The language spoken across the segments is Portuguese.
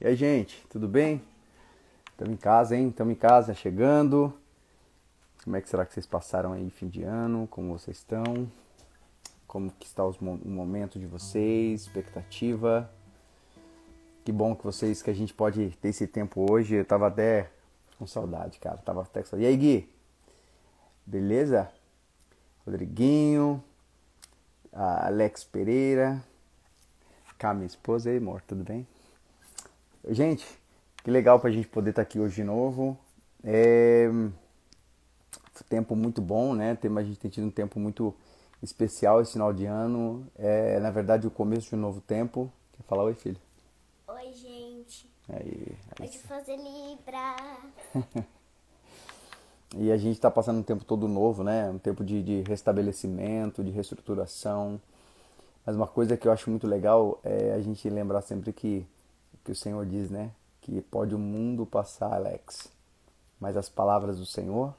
E aí, gente, tudo bem? Estamos em casa, hein? Estamos em casa, chegando. Como é que será que vocês passaram aí fim de ano? Como vocês estão? Como que está o momento de vocês? Expectativa? Que bom que vocês, que a gente pode ter esse tempo hoje. Eu tava até com saudade, cara. Tava até com saudade. E aí, Gui? Beleza? Rodriguinho, Alex Pereira, cá minha esposa aí, amor, tudo bem? Gente, que legal pra gente poder estar tá aqui hoje de novo. É... Tempo muito bom, né? A gente tem tido um tempo muito especial esse final de ano. É, na verdade, o começo de um novo tempo. Quer falar oi, filho? Oi, gente. Aí, aí Pode fazer Libra. e a gente está passando um tempo todo novo, né? Um tempo de, de restabelecimento, de reestruturação. Mas uma coisa que eu acho muito legal é a gente lembrar sempre que que o Senhor diz, né? Que pode o mundo passar, Alex, mas as palavras do Senhor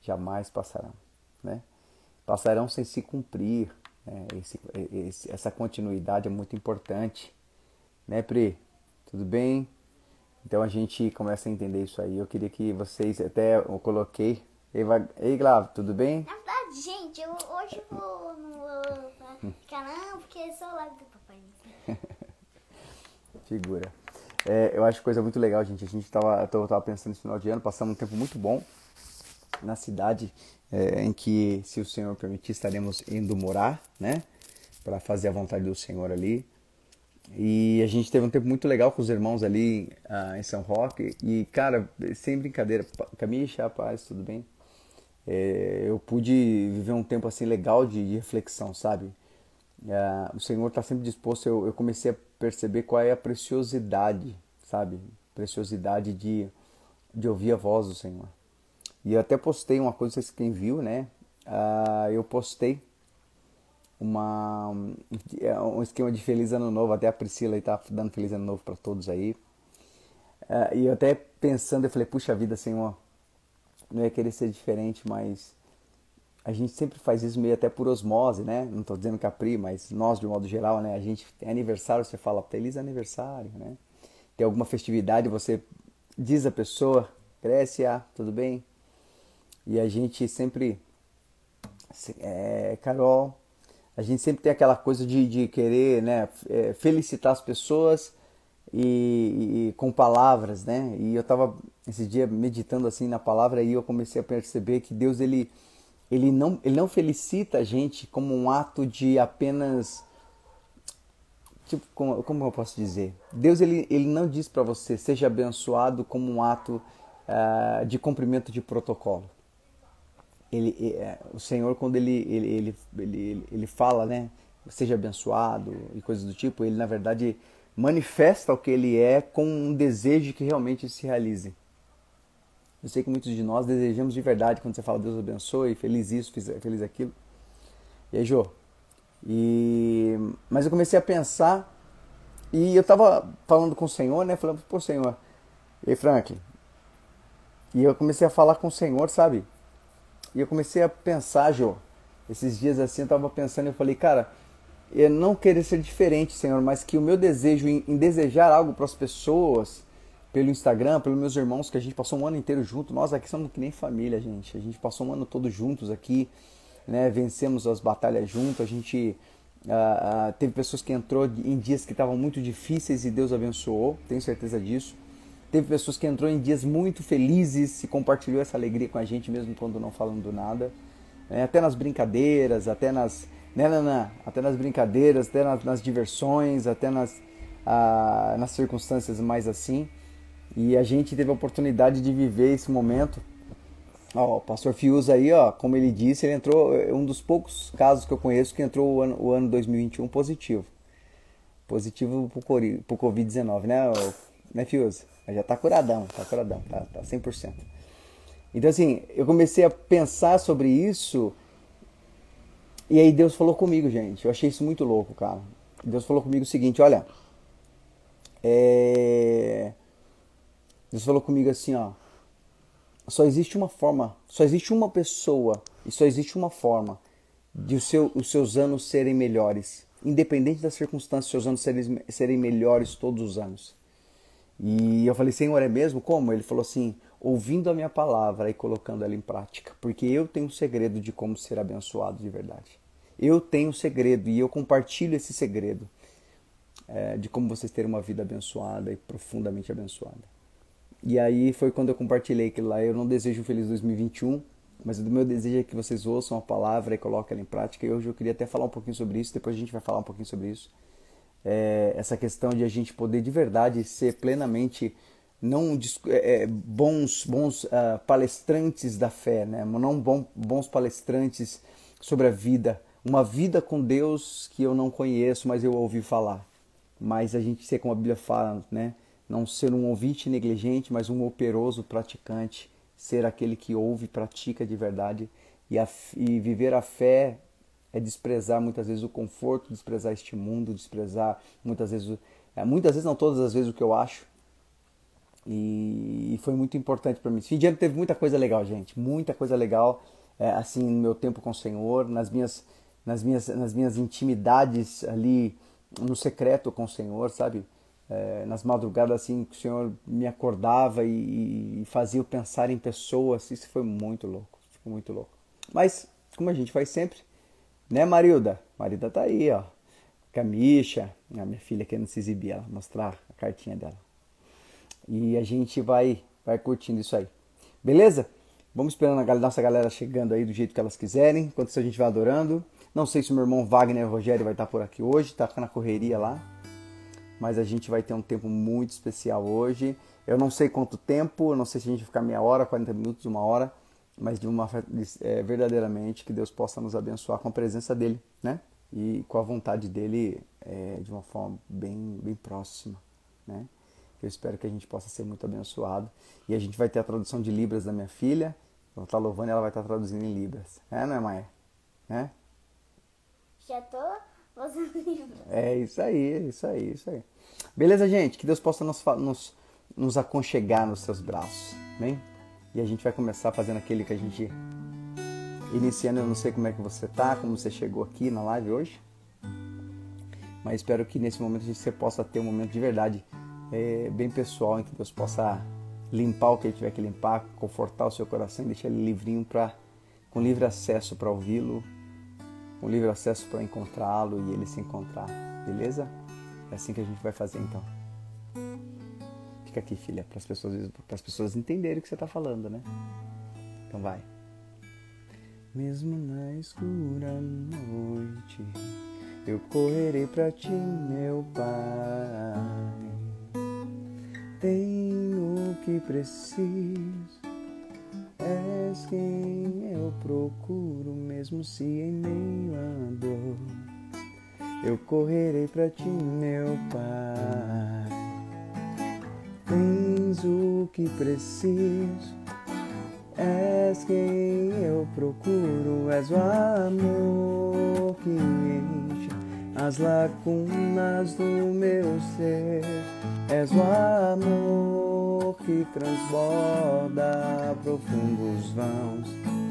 jamais passarão, né? Passarão sem se cumprir. Né? Esse, esse, essa continuidade é muito importante, né, Pri? Tudo bem? Então a gente começa a entender isso aí. Eu queria que vocês até eu coloquei. Ei, Ei Glavo, tudo bem? Na verdade, gente, eu hoje não vou ficar não, porque eu sou papai. Figura. É, eu acho coisa muito legal, gente. A gente tava, eu tava pensando nesse final de ano, passamos um tempo muito bom na cidade é, em que, se o Senhor permitir, estaremos indo morar, né? Para fazer a vontade do Senhor ali. E a gente teve um tempo muito legal com os irmãos ali uh, em São Roque. E, cara, sem brincadeira, Camisha, paz, tudo bem? É, eu pude viver um tempo assim legal de, de reflexão, sabe? Uh, o Senhor está sempre disposto. Eu, eu, comecei a perceber qual é a preciosidade, sabe? Preciosidade de, de ouvir a voz do Senhor. E eu até postei uma coisa, se quem viu, né? Uh, eu postei uma, um esquema de Feliz Ano Novo. Até a Priscila está dando Feliz Ano Novo para todos aí. Uh, e eu até pensando, eu falei, puxa vida, Senhor, não ia querer ser diferente, mas a gente sempre faz isso meio até por osmose, né? Não estou dizendo Capri, mas nós de um modo geral, né? A gente tem aniversário, você fala feliz aniversário, né? Tem alguma festividade, você diz a pessoa, ah, tudo bem? E a gente sempre, é, Carol, a gente sempre tem aquela coisa de, de querer, né? É, felicitar as pessoas e, e, com palavras, né? E eu estava esse dia meditando assim na palavra e eu comecei a perceber que Deus ele ele não, ele não felicita a gente como um ato de apenas. Tipo, como, como eu posso dizer? Deus ele, ele não diz para você seja abençoado como um ato uh, de cumprimento de protocolo. Ele, é, o Senhor, quando ele, ele, ele, ele, ele fala, né? Seja abençoado e coisas do tipo, ele na verdade manifesta o que ele é com um desejo que realmente se realize. Eu sei que muitos de nós desejamos de verdade quando você fala Deus abençoe, feliz isso, feliz aquilo. E aí, Jô? E... Mas eu comecei a pensar e eu tava falando com o Senhor, né? Falando, pô, Senhor, e Franklin? E eu comecei a falar com o Senhor, sabe? E eu comecei a pensar, Jô, esses dias assim, eu tava pensando e eu falei, cara, eu não querer ser diferente, Senhor, mas que o meu desejo em, em desejar algo para as pessoas pelo Instagram, pelos meus irmãos, que a gente passou um ano inteiro junto. Nós aqui somos que nem família, gente. A gente passou um ano todo juntos aqui, né? Vencemos as batalhas juntos. A gente uh, uh, teve pessoas que entrou em dias que estavam muito difíceis e Deus abençoou. Tenho certeza disso. Teve pessoas que entrou em dias muito felizes e compartilhou essa alegria com a gente mesmo quando não falando nada. É, até nas brincadeiras, até nas, né, Nana? Até nas brincadeiras, até nas, nas diversões, até nas, uh, nas circunstâncias mais assim. E a gente teve a oportunidade de viver esse momento. Ó, o pastor Fius aí, ó, como ele disse, ele entrou, é um dos poucos casos que eu conheço que entrou o ano, o ano 2021 positivo. Positivo pro, pro Covid-19, né, né, Fius? Já tá curadão, tá curadão, tá, tá 100%. Então, assim, eu comecei a pensar sobre isso e aí Deus falou comigo, gente. Eu achei isso muito louco, cara. Deus falou comigo o seguinte, olha, é Deus falou comigo assim, ó. Só existe uma forma, só existe uma pessoa e só existe uma forma de seu, os seus anos serem melhores. Independente das circunstâncias, seus anos serem, serem melhores todos os anos. E eu falei, Senhor, é mesmo? Como? Ele falou assim, ouvindo a minha palavra e colocando ela em prática. Porque eu tenho um segredo de como ser abençoado de verdade. Eu tenho um segredo e eu compartilho esse segredo é, de como vocês terem uma vida abençoada e profundamente abençoada. E aí foi quando eu compartilhei aquilo lá. Eu não desejo um feliz 2021, mas o meu desejo é que vocês ouçam a palavra e coloquem ela em prática. E hoje eu queria até falar um pouquinho sobre isso, depois a gente vai falar um pouquinho sobre isso. É, essa questão de a gente poder de verdade ser plenamente não é, é, bons bons uh, palestrantes da fé, né? não bom, bons palestrantes sobre a vida, uma vida com Deus que eu não conheço, mas eu ouvi falar. Mas a gente ser como a Bíblia fala, né? Não ser um ouvinte negligente, mas um operoso praticante, ser aquele que ouve e pratica de verdade e, a, e viver a fé é desprezar muitas vezes o conforto, desprezar este mundo, desprezar muitas vezes, é, muitas vezes não todas as vezes o que eu acho, e, foi muito importante para mim. Esse fim de ano teve muita coisa legal, gente. Muita coisa legal, é, assim, no meu tempo com o Senhor, nas minhas, nas minhas, nas minhas intimidades ali no secreto com o Senhor, sabe? É, nas madrugadas, assim, que o Senhor me acordava e, e fazia eu pensar em pessoas. Isso foi muito louco. Foi muito louco. Mas, como a gente faz sempre, né, Marilda? Marilda tá aí, ó. Camisha, a minha filha querendo se exibir, ela mostrar a cartinha dela. E a gente vai, vai curtindo isso aí. Beleza? Vamos esperando a nossa galera chegando aí do jeito que elas quiserem. Enquanto isso a gente vai adorando. Não sei se o meu irmão Wagner Rogério vai estar por aqui hoje, tá na correria lá. Mas a gente vai ter um tempo muito especial hoje. Eu não sei quanto tempo, eu não sei se a gente vai ficar meia hora, 40 minutos, uma hora, mas de uma é, verdadeiramente que Deus possa nos abençoar com a presença dele, né? E com a vontade dele é, de uma forma bem, bem próxima, né? Eu espero que a gente possa ser muito abençoado. E a gente vai ter a tradução de Libras da minha filha. Ela está louvando e ela vai estar traduzindo em Libras. É, não é, Maia? É? Já tô É isso aí, é isso aí, é isso aí. Beleza, gente? Que Deus possa nos, nos, nos aconchegar nos seus braços. Bem? E a gente vai começar fazendo aquele que a gente. Iniciando, eu não sei como é que você tá, como você chegou aqui na live hoje. Mas espero que nesse momento gente possa ter um momento de verdade é, bem pessoal em que Deus possa limpar o que ele tiver que limpar, confortar o seu coração e deixar ele livrinho para com livre acesso para ouvi-lo, com livre acesso para encontrá-lo e ele se encontrar. Beleza? É assim que a gente vai fazer então. Fica aqui, filha, para as pessoas, as pessoas entenderem o que você está falando, né? Então vai. Mesmo na escura noite, eu correrei para ti, meu Pai tenho o que preciso. És quem procuro, mesmo se em meio à dor. Eu correrei para ti, meu Pai. Tens o que preciso. És quem eu procuro, és o amor que enche as lacunas do meu ser És o amor que transborda profundos vãos.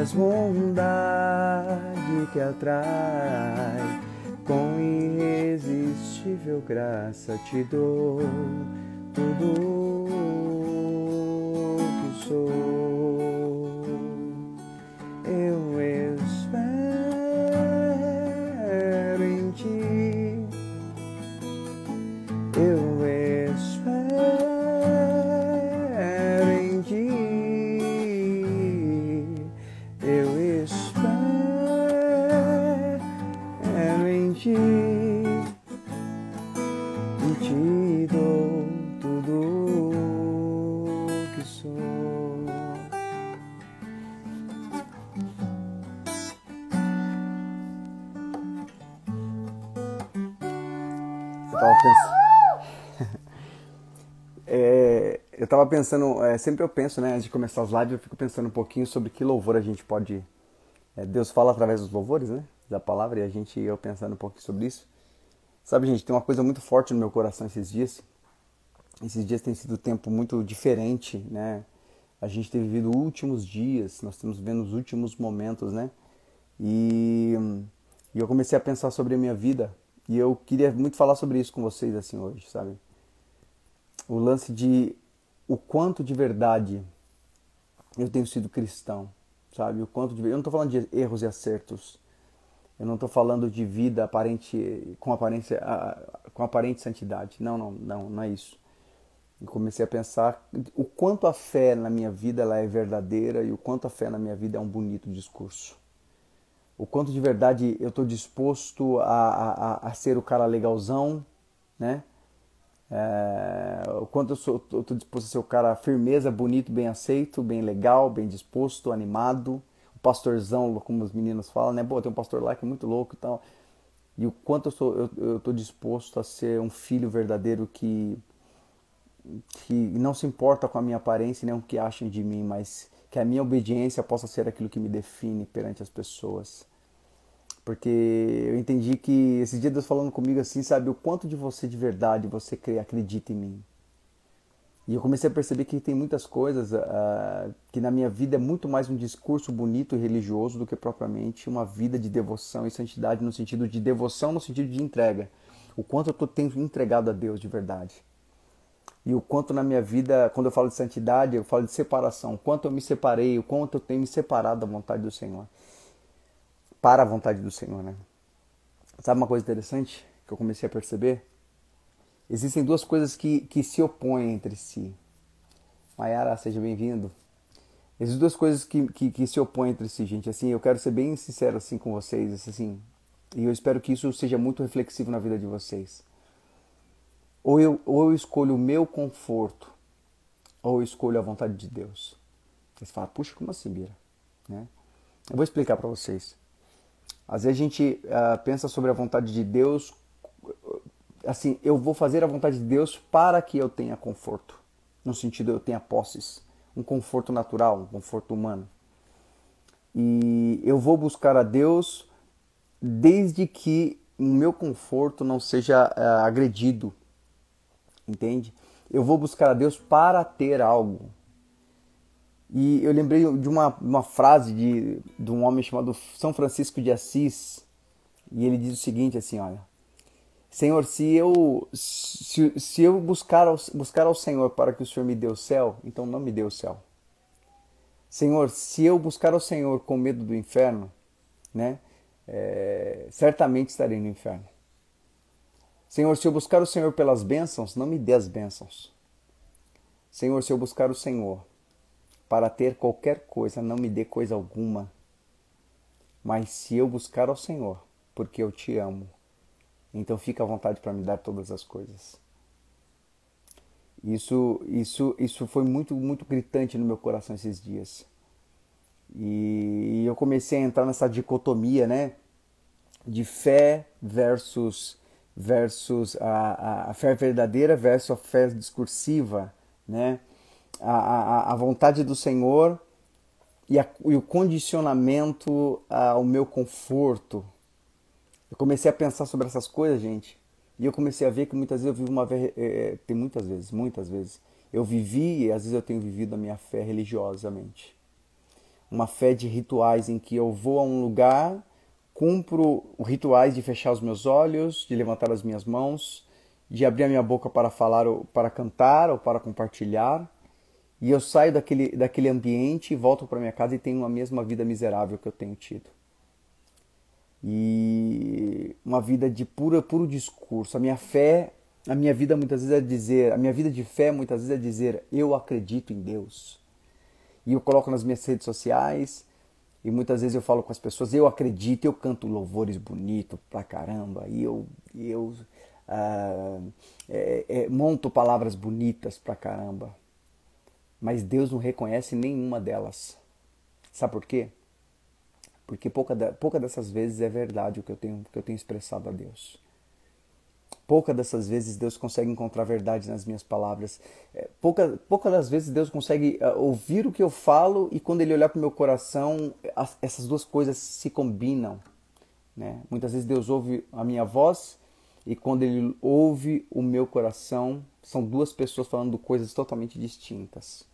És bondade que atrai, com irresistível graça te dou tudo que sou. Tava pensando, é, sempre eu penso, né, antes de começar as lives, eu fico pensando um pouquinho sobre que louvor a gente pode. É, Deus fala através dos louvores, né? Da palavra, e a gente, eu pensando um pouquinho sobre isso. Sabe, gente, tem uma coisa muito forte no meu coração esses dias. Esses dias tem sido um tempo muito diferente, né? A gente tem vivido últimos dias, nós estamos vendo os últimos momentos, né? E, e eu comecei a pensar sobre a minha vida. E eu queria muito falar sobre isso com vocês, assim, hoje, sabe? o lance de o quanto de verdade eu tenho sido cristão, sabe? O quanto de eu não estou falando de erros e acertos. Eu não estou falando de vida aparente com aparência com aparente santidade. Não, não, não, não é isso. Comecei a pensar o quanto a fé na minha vida ela é verdadeira e o quanto a fé na minha vida é um bonito discurso. O quanto de verdade eu estou disposto a, a, a ser o cara legalzão, né? É, o quanto eu estou disposto a ser o cara firmeza, bonito, bem aceito, bem legal, bem disposto, animado. O pastorzão, como os meninos falam, né? Pô, tem um pastor lá que é muito louco e tal. E o quanto eu estou eu, eu disposto a ser um filho verdadeiro que, que não se importa com a minha aparência nem o que acham de mim, mas que a minha obediência possa ser aquilo que me define perante as pessoas. Porque eu entendi que esse dia Deus falando comigo assim, sabe, o quanto de você de verdade você crê, acredita em mim. E eu comecei a perceber que tem muitas coisas uh, que na minha vida é muito mais um discurso bonito e religioso do que propriamente uma vida de devoção e santidade no sentido de devoção, no sentido de entrega. O quanto eu tô, tenho entregado a Deus de verdade. E o quanto na minha vida, quando eu falo de santidade, eu falo de separação. O quanto eu me separei, o quanto eu tenho me separado da vontade do Senhor para a vontade do Senhor, né? Sabe uma coisa interessante que eu comecei a perceber? Existem duas coisas que, que se opõem entre si. Mayara, seja bem-vindo. Existem duas coisas que, que, que, se opõem entre si, gente. Assim, eu quero ser bem sincero assim com vocês, assim, e eu espero que isso seja muito reflexivo na vida de vocês. Ou eu, ou eu escolho o meu conforto, ou eu escolho a vontade de Deus. Você fala, puxa, como assim, Bira? Né? Eu vou explicar para vocês. Às vezes a gente uh, pensa sobre a vontade de Deus, assim, eu vou fazer a vontade de Deus para que eu tenha conforto, no sentido eu tenha posses, um conforto natural, um conforto humano. E eu vou buscar a Deus desde que o meu conforto não seja uh, agredido, entende? Eu vou buscar a Deus para ter algo, e eu lembrei de uma, uma frase de, de um homem chamado São Francisco de Assis, e ele diz o seguinte assim, olha, Senhor, se eu se, se eu buscar ao, buscar ao Senhor para que o Senhor me dê o céu, então não me dê o céu. Senhor, se eu buscar ao Senhor com medo do inferno, né, é, certamente estarei no inferno. Senhor, se eu buscar o Senhor pelas bênçãos, não me dê as bênçãos. Senhor, se eu buscar o Senhor para ter qualquer coisa, não me dê coisa alguma. Mas se eu buscar ao Senhor, porque eu te amo, então fica à vontade para me dar todas as coisas. Isso, isso, isso foi muito, muito gritante no meu coração esses dias. E eu comecei a entrar nessa dicotomia, né, de fé versus versus a, a, a fé verdadeira versus a fé discursiva, né? A, a, vontade do Senhor e, a, e, o condicionamento ao meu conforto. Eu comecei a pensar sobre essas coisas, gente, e eu comecei a ver que muitas vezes eu vivo uma é, tem muitas vezes, muitas vezes eu vivi e às vezes eu tenho vivido a minha fé religiosamente. Uma fé de rituais em que eu vou a um lugar, cumpro rituais de fechar os meus olhos, de levantar as minhas mãos, de abrir a minha boca para falar, ou para cantar ou para compartilhar e eu saio daquele, daquele ambiente e volto para minha casa e tenho a mesma vida miserável que eu tenho tido. E uma vida de puro, puro discurso. A minha fé, a minha vida muitas vezes é dizer, a minha vida de fé muitas vezes é dizer, eu acredito em Deus. E eu coloco nas minhas redes sociais e muitas vezes eu falo com as pessoas, eu acredito, eu canto louvores bonitos pra caramba, e eu, eu ah, é, é, monto palavras bonitas pra caramba mas Deus não reconhece nenhuma delas. Sabe por quê? Porque pouca, pouca dessas vezes é verdade o que eu tenho, que eu tenho expressado a Deus. Pouca dessas vezes Deus consegue encontrar verdade nas minhas palavras. É, pouca, pouca das vezes Deus consegue uh, ouvir o que eu falo e quando Ele olhar para o meu coração, as, essas duas coisas se combinam. Né? Muitas vezes Deus ouve a minha voz e quando Ele ouve o meu coração, são duas pessoas falando coisas totalmente distintas.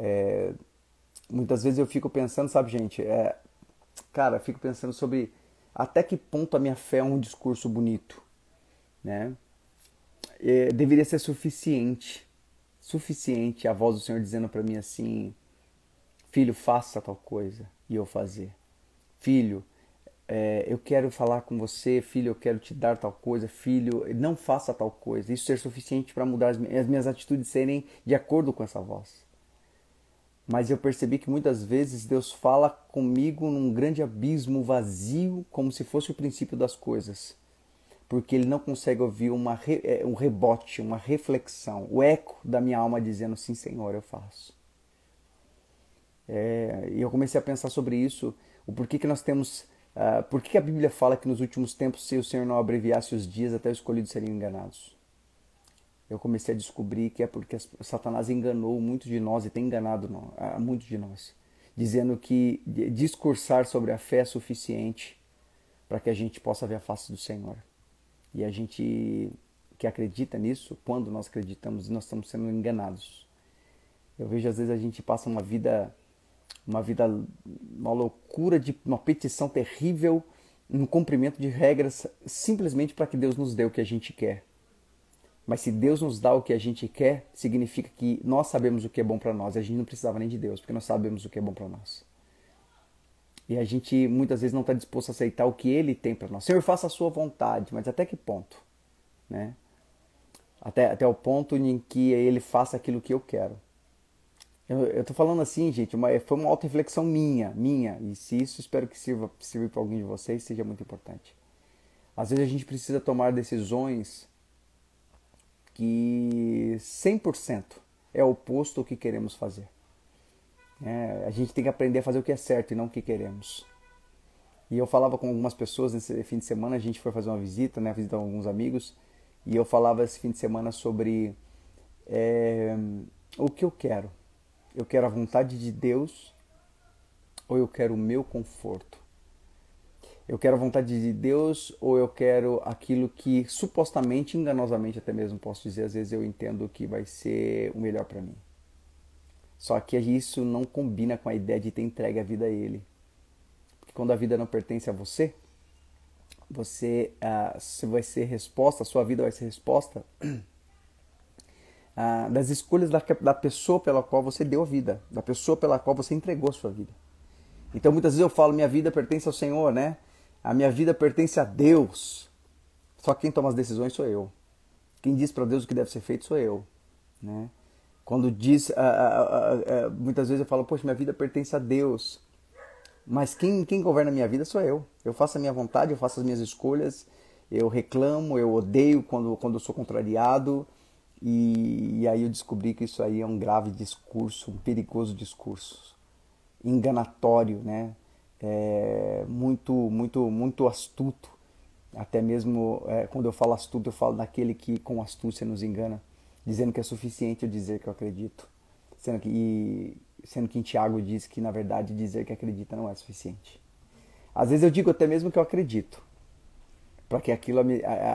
É, muitas vezes eu fico pensando, sabe, gente, é, cara, fico pensando sobre até que ponto a minha fé é um discurso bonito, né? é, deveria ser suficiente, suficiente a voz do Senhor dizendo para mim assim: Filho, faça tal coisa e eu fazer. Filho, é, eu quero falar com você, filho, eu quero te dar tal coisa, filho, não faça tal coisa. Isso ser suficiente para mudar as, as minhas atitudes serem de acordo com essa voz. Mas eu percebi que muitas vezes Deus fala comigo num grande abismo vazio, como se fosse o princípio das coisas. Porque ele não consegue ouvir uma, é, um rebote, uma reflexão, o eco da minha alma dizendo: Sim, Senhor, eu faço. É, e eu comecei a pensar sobre isso, o porquê que nós temos Uh, por que a Bíblia fala que nos últimos tempos, se o Senhor não abreviasse os dias, até os escolhidos seriam enganados? Eu comecei a descobrir que é porque Satanás enganou muitos de nós e tem enganado muitos de nós, dizendo que discursar sobre a fé é suficiente para que a gente possa ver a face do Senhor. E a gente que acredita nisso, quando nós acreditamos, nós estamos sendo enganados. Eu vejo às vezes a gente passa uma vida uma vida, uma loucura de uma petição terrível, um cumprimento de regras simplesmente para que Deus nos dê o que a gente quer. Mas se Deus nos dá o que a gente quer, significa que nós sabemos o que é bom para nós. A gente não precisava nem de Deus, porque nós sabemos o que é bom para nós. E a gente muitas vezes não está disposto a aceitar o que Ele tem para nós. Senhor, faça a sua vontade, mas até que ponto? Né? Até, até o ponto em que Ele faça aquilo que eu quero. Eu, tô falando assim, gente, uma, foi uma auto-reflexão minha, minha. E se isso espero que sirva, sirva para alguém de vocês, seja muito importante. Às vezes a gente precisa tomar decisões que 100% é oposto ao que queremos fazer. É, a gente tem que aprender a fazer o que é certo e não o que queremos. E eu falava com algumas pessoas nesse fim de semana, a gente foi fazer uma visita, né, visitar alguns amigos, e eu falava esse fim de semana sobre é, o que eu quero. Eu quero a vontade de Deus ou eu quero o meu conforto? Eu quero a vontade de Deus ou eu quero aquilo que supostamente, enganosamente até mesmo posso dizer, às vezes eu entendo que vai ser o melhor para mim. Só que isso não combina com a ideia de ter entregue a vida a Ele. Porque quando a vida não pertence a você, você, uh, vai ser resposta, a sua vida vai ser resposta ah, das escolhas da, da pessoa pela qual você deu a vida, da pessoa pela qual você entregou a sua vida. Então muitas vezes eu falo, minha vida pertence ao Senhor, né? A minha vida pertence a Deus. Só quem toma as decisões sou eu. Quem diz para Deus o que deve ser feito sou eu, né? Quando diz, muitas vezes eu falo, poxa, minha vida pertence a Deus. Mas quem, quem governa a minha vida sou eu. Eu faço a minha vontade, eu faço as minhas escolhas, eu reclamo, eu odeio quando, quando eu sou contrariado, e, e, aí eu descobri que isso aí é um grave discurso, um perigoso discurso, enganatório, né? É, muito, muito, muito astuto. Até mesmo é, quando eu falo astuto, eu falo daquele que com astúcia nos engana, dizendo que é suficiente eu dizer que eu acredito, sendo que, e, sendo que em Tiago diz que na verdade dizer que acredita não é suficiente. Às vezes eu digo até mesmo que eu acredito, para que aquilo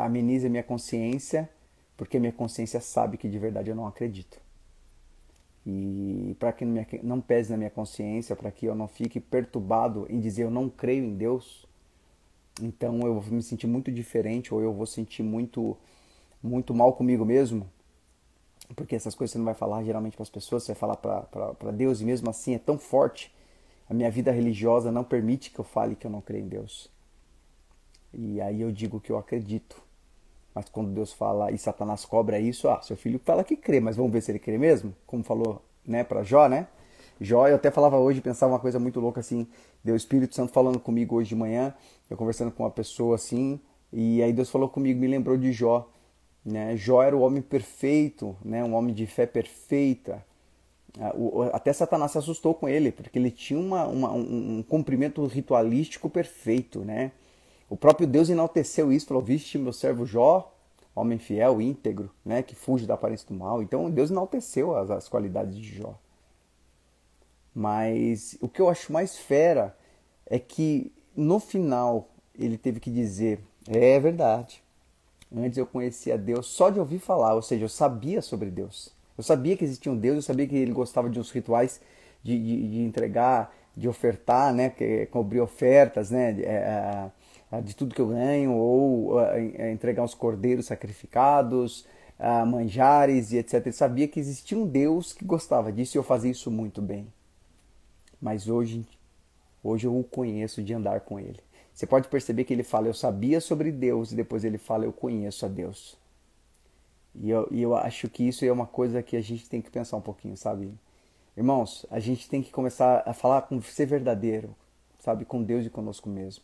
amenize a minha consciência porque minha consciência sabe que de verdade eu não acredito. E para que não pese na minha consciência, para que eu não fique perturbado em dizer eu não creio em Deus, então eu vou me sentir muito diferente ou eu vou sentir muito muito mal comigo mesmo, porque essas coisas você não vai falar geralmente para as pessoas, você vai falar para Deus e mesmo assim é tão forte. A minha vida religiosa não permite que eu fale que eu não creio em Deus. E aí eu digo que eu acredito. Mas quando Deus fala e Satanás cobra isso, ah, seu filho fala que crê, mas vamos ver se ele crê mesmo? Como falou, né, para Jó, né? Jó, eu até falava hoje, pensava uma coisa muito louca assim, deu o Espírito Santo falando comigo hoje de manhã, eu conversando com uma pessoa assim, e aí Deus falou comigo, me lembrou de Jó, né? Jó era o homem perfeito, né? Um homem de fé perfeita. Ah, até Satanás se assustou com ele, porque ele tinha uma, uma um, um cumprimento ritualístico perfeito, né? O próprio Deus enalteceu isso, falou: Viste meu servo Jó, homem fiel, íntegro, né, que fuge da aparência do mal. Então Deus enalteceu as, as qualidades de Jó. Mas o que eu acho mais fera é que no final ele teve que dizer: É verdade. Antes eu conhecia Deus só de ouvir falar, ou seja, eu sabia sobre Deus. Eu sabia que existia um Deus, eu sabia que ele gostava de uns rituais de, de, de entregar, de ofertar, né, que, cobrir ofertas, né, é, de tudo que eu ganho, ou entregar os cordeiros sacrificados, uh, manjares e etc. Ele sabia que existia um Deus que gostava disso e eu fazia isso muito bem. Mas hoje, hoje eu o conheço de andar com ele. Você pode perceber que ele fala, eu sabia sobre Deus, e depois ele fala, eu conheço a Deus. E eu, e eu acho que isso é uma coisa que a gente tem que pensar um pouquinho, sabe? Irmãos, a gente tem que começar a falar com ser verdadeiro, sabe? Com Deus e conosco mesmo.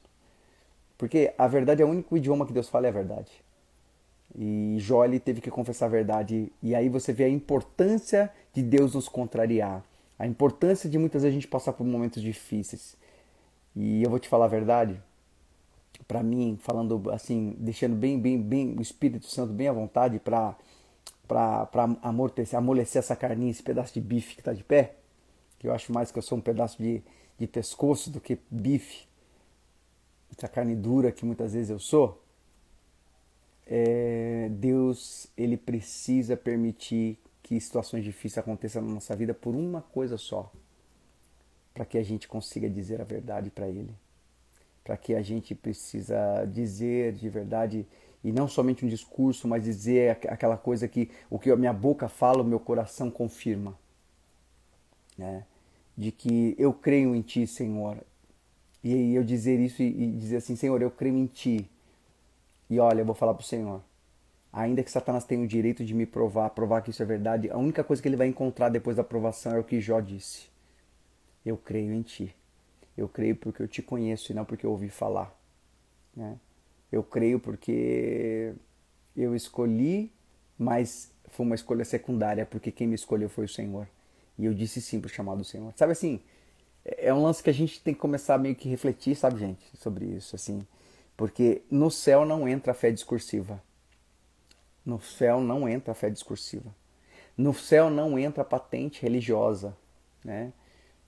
Porque a verdade é o único idioma que Deus fala é a verdade. E Jó ele teve que confessar a verdade. E aí você vê a importância de Deus nos contrariar. A importância de muitas vezes a gente passar por momentos difíceis. E eu vou te falar a verdade. Para mim, falando assim, deixando bem, bem, bem o Espírito Santo bem à vontade para para amortecer, amolecer essa carninha, esse pedaço de bife que está de pé, que eu acho mais que eu sou um pedaço de, de pescoço do que bife, essa carne dura que muitas vezes eu sou, é, Deus ele precisa permitir que situações difíceis aconteçam na nossa vida por uma coisa só, para que a gente consiga dizer a verdade para Ele, para que a gente precisa dizer de verdade e não somente um discurso, mas dizer aquela coisa que o que a minha boca fala, o meu coração confirma. Né? De que eu creio em Ti, Senhor. E eu dizer isso e dizer assim, Senhor, eu creio em Ti. E olha, eu vou falar para o Senhor. Ainda que Satanás tenha o direito de me provar, provar que isso é verdade, a única coisa que ele vai encontrar depois da provação é o que Jó disse. Eu creio em Ti. Eu creio porque eu te conheço e não porque eu ouvi falar. Né? Eu creio porque eu escolhi, mas foi uma escolha secundária, porque quem me escolheu foi o Senhor. E eu disse sim pro chamado do Senhor. Sabe assim, é um lance que a gente tem que começar meio que refletir, sabe, gente, sobre isso, assim. Porque no céu não entra a fé discursiva. No céu não entra a fé discursiva. No céu não entra a patente religiosa, né?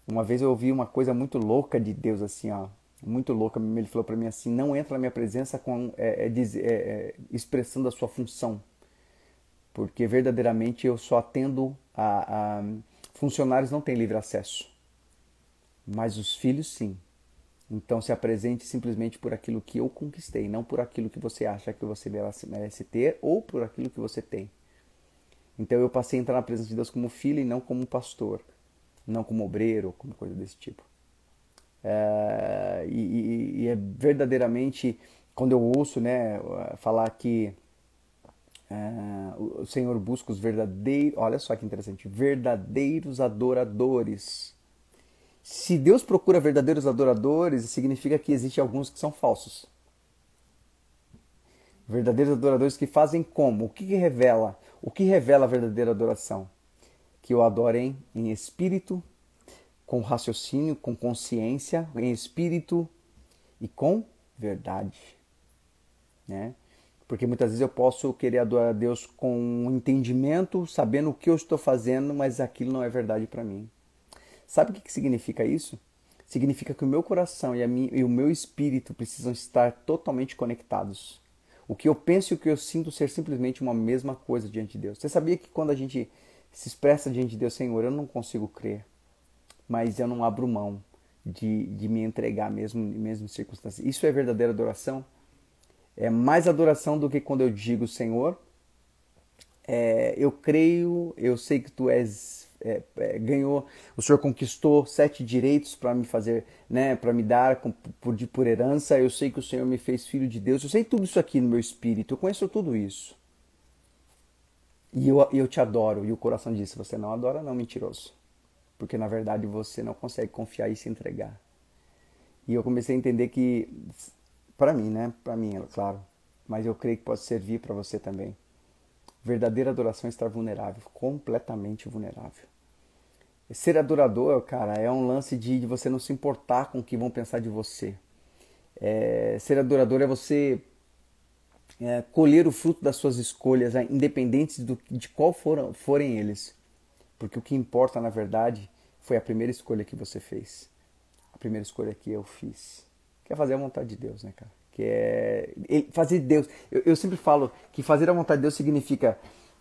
Uma vez eu ouvi uma coisa muito louca de Deus assim, ó muito louca. Ele falou para mim assim: não entra na minha presença com é, é, é, é, expressando a sua função, porque verdadeiramente eu só atendo a, a, funcionários não têm livre acesso, mas os filhos sim. Então se apresente simplesmente por aquilo que eu conquistei, não por aquilo que você acha que você merece ter ou por aquilo que você tem. Então eu passei a entrar na presença de Deus como filho e não como pastor, não como obreiro, como coisa desse tipo. É, e, e, é verdadeiramente, quando eu ouço né, falar que é, o Senhor busca os verdadeiros, olha só que interessante, verdadeiros adoradores. Se Deus procura verdadeiros adoradores, significa que existem alguns que são falsos. Verdadeiros adoradores que fazem como? O que, que revela? O que revela a verdadeira adoração? Que o adorem em espírito com raciocínio, com consciência, em espírito e com verdade. Né? Porque muitas vezes eu posso querer adorar a Deus com um entendimento, sabendo o que eu estou fazendo, mas aquilo não é verdade para mim. Sabe o que significa isso? Significa que o meu coração e, minha, e o meu espírito precisam estar totalmente conectados. O que eu penso e o que eu sinto ser simplesmente uma mesma coisa diante de Deus. Você sabia que quando a gente se expressa diante de Deus, Senhor, eu não consigo crer mas eu não abro mão de, de me entregar mesmo em mesmas circunstâncias. Isso é verdadeira adoração? É mais adoração do que quando eu digo, Senhor, é, eu creio, eu sei que tu és é, é, ganhou, o Senhor conquistou sete direitos para me fazer, né, para me dar por, por herança. Eu sei que o Senhor me fez filho de Deus. Eu sei tudo isso aqui no meu espírito. Eu conheço tudo isso. E eu, eu te adoro. E o coração disse: Você não adora, não, mentiroso porque na verdade você não consegue confiar e se entregar. E eu comecei a entender que, para mim, né? Para mim, é claro, mas eu creio que pode servir para você também. Verdadeira adoração é estar vulnerável, completamente vulnerável. Ser adorador, cara, é um lance de, de você não se importar com o que vão pensar de você. É, ser adorador é você é, colher o fruto das suas escolhas, né, independentes do, de qual foram, forem eles. Porque o que importa, na verdade, foi a primeira escolha que você fez. A primeira escolha que eu fiz. Que é fazer a vontade de Deus, né, cara? Que é fazer Deus. Eu, eu sempre falo que fazer a vontade de Deus significa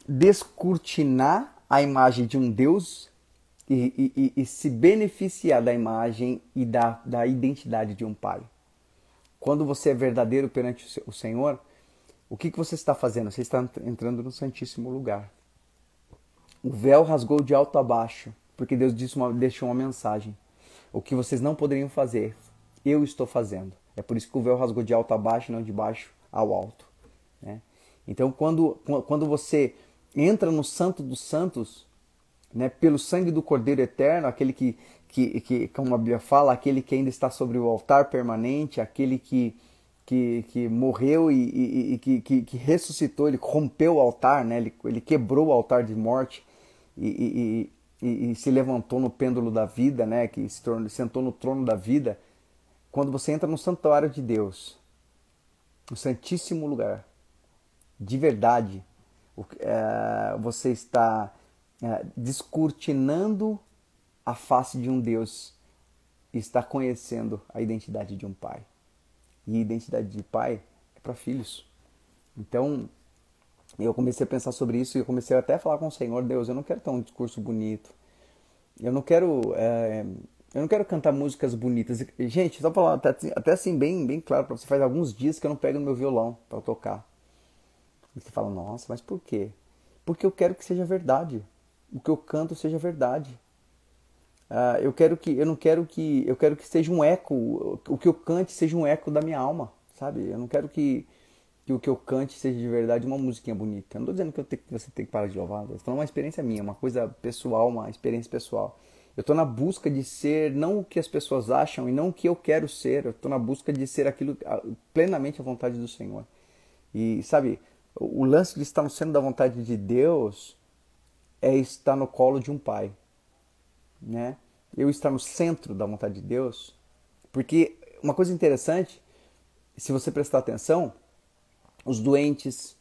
descortinar a imagem de um Deus e, e, e, se beneficiar da imagem e da, da identidade de um pai. Quando você é verdadeiro perante o Senhor, O que, que você está fazendo? Você está entrando no Santíssimo Lugar. O véu rasgou de alto a baixo, porque Deus disse uma, deixou uma mensagem. O que vocês não poderiam fazer, eu estou fazendo. É por isso que o véu rasgou de alto a baixo, não de baixo ao alto. Né? Então, quando, quando você entra no Santo dos Santos, né, pelo sangue do Cordeiro Eterno, aquele que, que, que, como a Bíblia fala, aquele que ainda está sobre o altar permanente, aquele que, que, que morreu e, e, e que, que, que, ressuscitou, ele rompeu o altar, né, ele, ele quebrou o altar de morte e, e, se levantou no pêndulo da vida, né, que se tornou, sentou no trono da vida. Quando você entra no santuário de Deus, no Santíssimo Lugar, de verdade, é, você está é, descortinando a face de um Deus e está conhecendo a identidade de um pai. E identidade de pai é para filhos. Então, eu comecei a pensar sobre isso e comecei até a falar com o Senhor, Deus, eu não quero ter um discurso bonito. Eu não quero, é, eu não quero cantar músicas bonitas. Gente, só falar até, até assim bem, bem claro para você, faz alguns dias que eu não pego no meu violão para tocar. E você fala, nossa, mas por quê? Porque eu quero que seja verdade. O que eu canto seja verdade. Uh, eu quero que, eu não quero que, eu quero que seja um eco, o que eu cante seja um eco da minha alma, sabe? Eu não quero que, que o que eu cante seja de verdade uma musiquinha bonita. Eu não estou dizendo que, tenho, que, você tem que parar de louvar, estou falando uma experiência minha, uma coisa pessoal, uma experiência pessoal. Eu estou na busca de ser não o que as pessoas acham e não o que eu quero ser. Eu estou na busca de ser aquilo plenamente a vontade do Senhor. E sabe, o lance de estar no centro da vontade de Deus é estar no colo de um pai, né? Eu estar no centro da vontade de Deus, porque uma coisa interessante, se você prestar atenção, os doentes,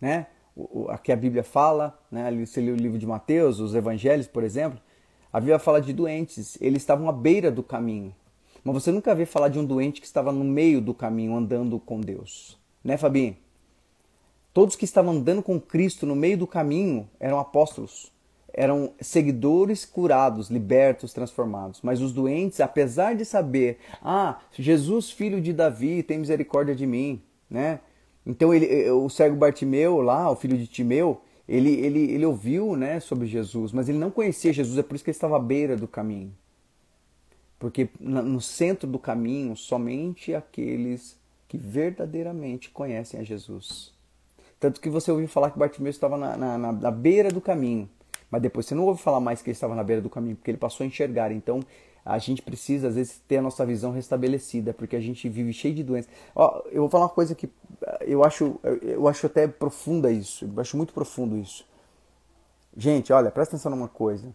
né? O, que a Bíblia fala, né? Você lê o livro de Mateus, os Evangelhos, por exemplo, a Bíblia fala de doentes, eles estavam à beira do caminho. Mas você nunca vê falar de um doente que estava no meio do caminho, andando com Deus. Né, Fabinho? Todos que estavam andando com Cristo no meio do caminho eram apóstolos, eram seguidores curados, libertos, transformados. Mas os doentes, apesar de saber, ah, Jesus, filho de Davi, tem misericórdia de mim, né? Então ele, o cego Bartimeu lá, o filho de Timeu, ele, ele, ele ouviu né, sobre Jesus, mas ele não conhecia Jesus, é por isso que ele estava à beira do caminho. Porque no centro do caminho, somente aqueles que verdadeiramente conhecem a Jesus. Tanto que você ouviu falar que Bartimeu estava na, na, na, beira do caminho. Mas depois você não ouve falar mais que ele estava na beira do caminho, porque ele passou a enxergar. Então a gente precisa, às vezes, ter a nossa visão restabelecida, porque a gente vive cheio de doenças. Ó, eu vou falar uma coisa que eh, eu acho, eu acho até profunda isso. Eu acho muito profundo isso. Gente, olha, presta atenção numa coisa.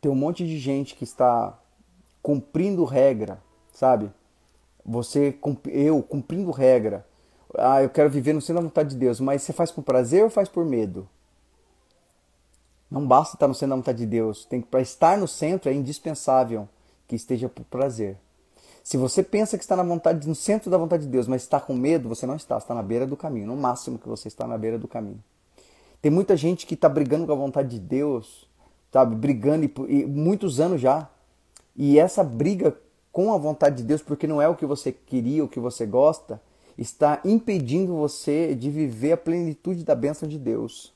Tem um monte de gente que está cumprindo regra, sabe? Você, eu cumprindo regra, ah, eu quero viver no centro da vontade de Deus, mas você faz por prazer ou faz por medo? Não basta estar no centro da vontade de Deus, tem para estar no centro é indispensável que esteja por prazer. Se você pensa que está na vontade, no centro da vontade de Deus, mas está com medo, você não está, está na beira do caminho, no máximo que você está na beira do caminho. Tem muita gente que está brigando com a vontade de Deus, sabe, brigando e, e muitos anos já. E essa briga com a vontade de Deus, porque não é o que você queria, o que você gosta, está impedindo você de viver a plenitude da bênção de Deus.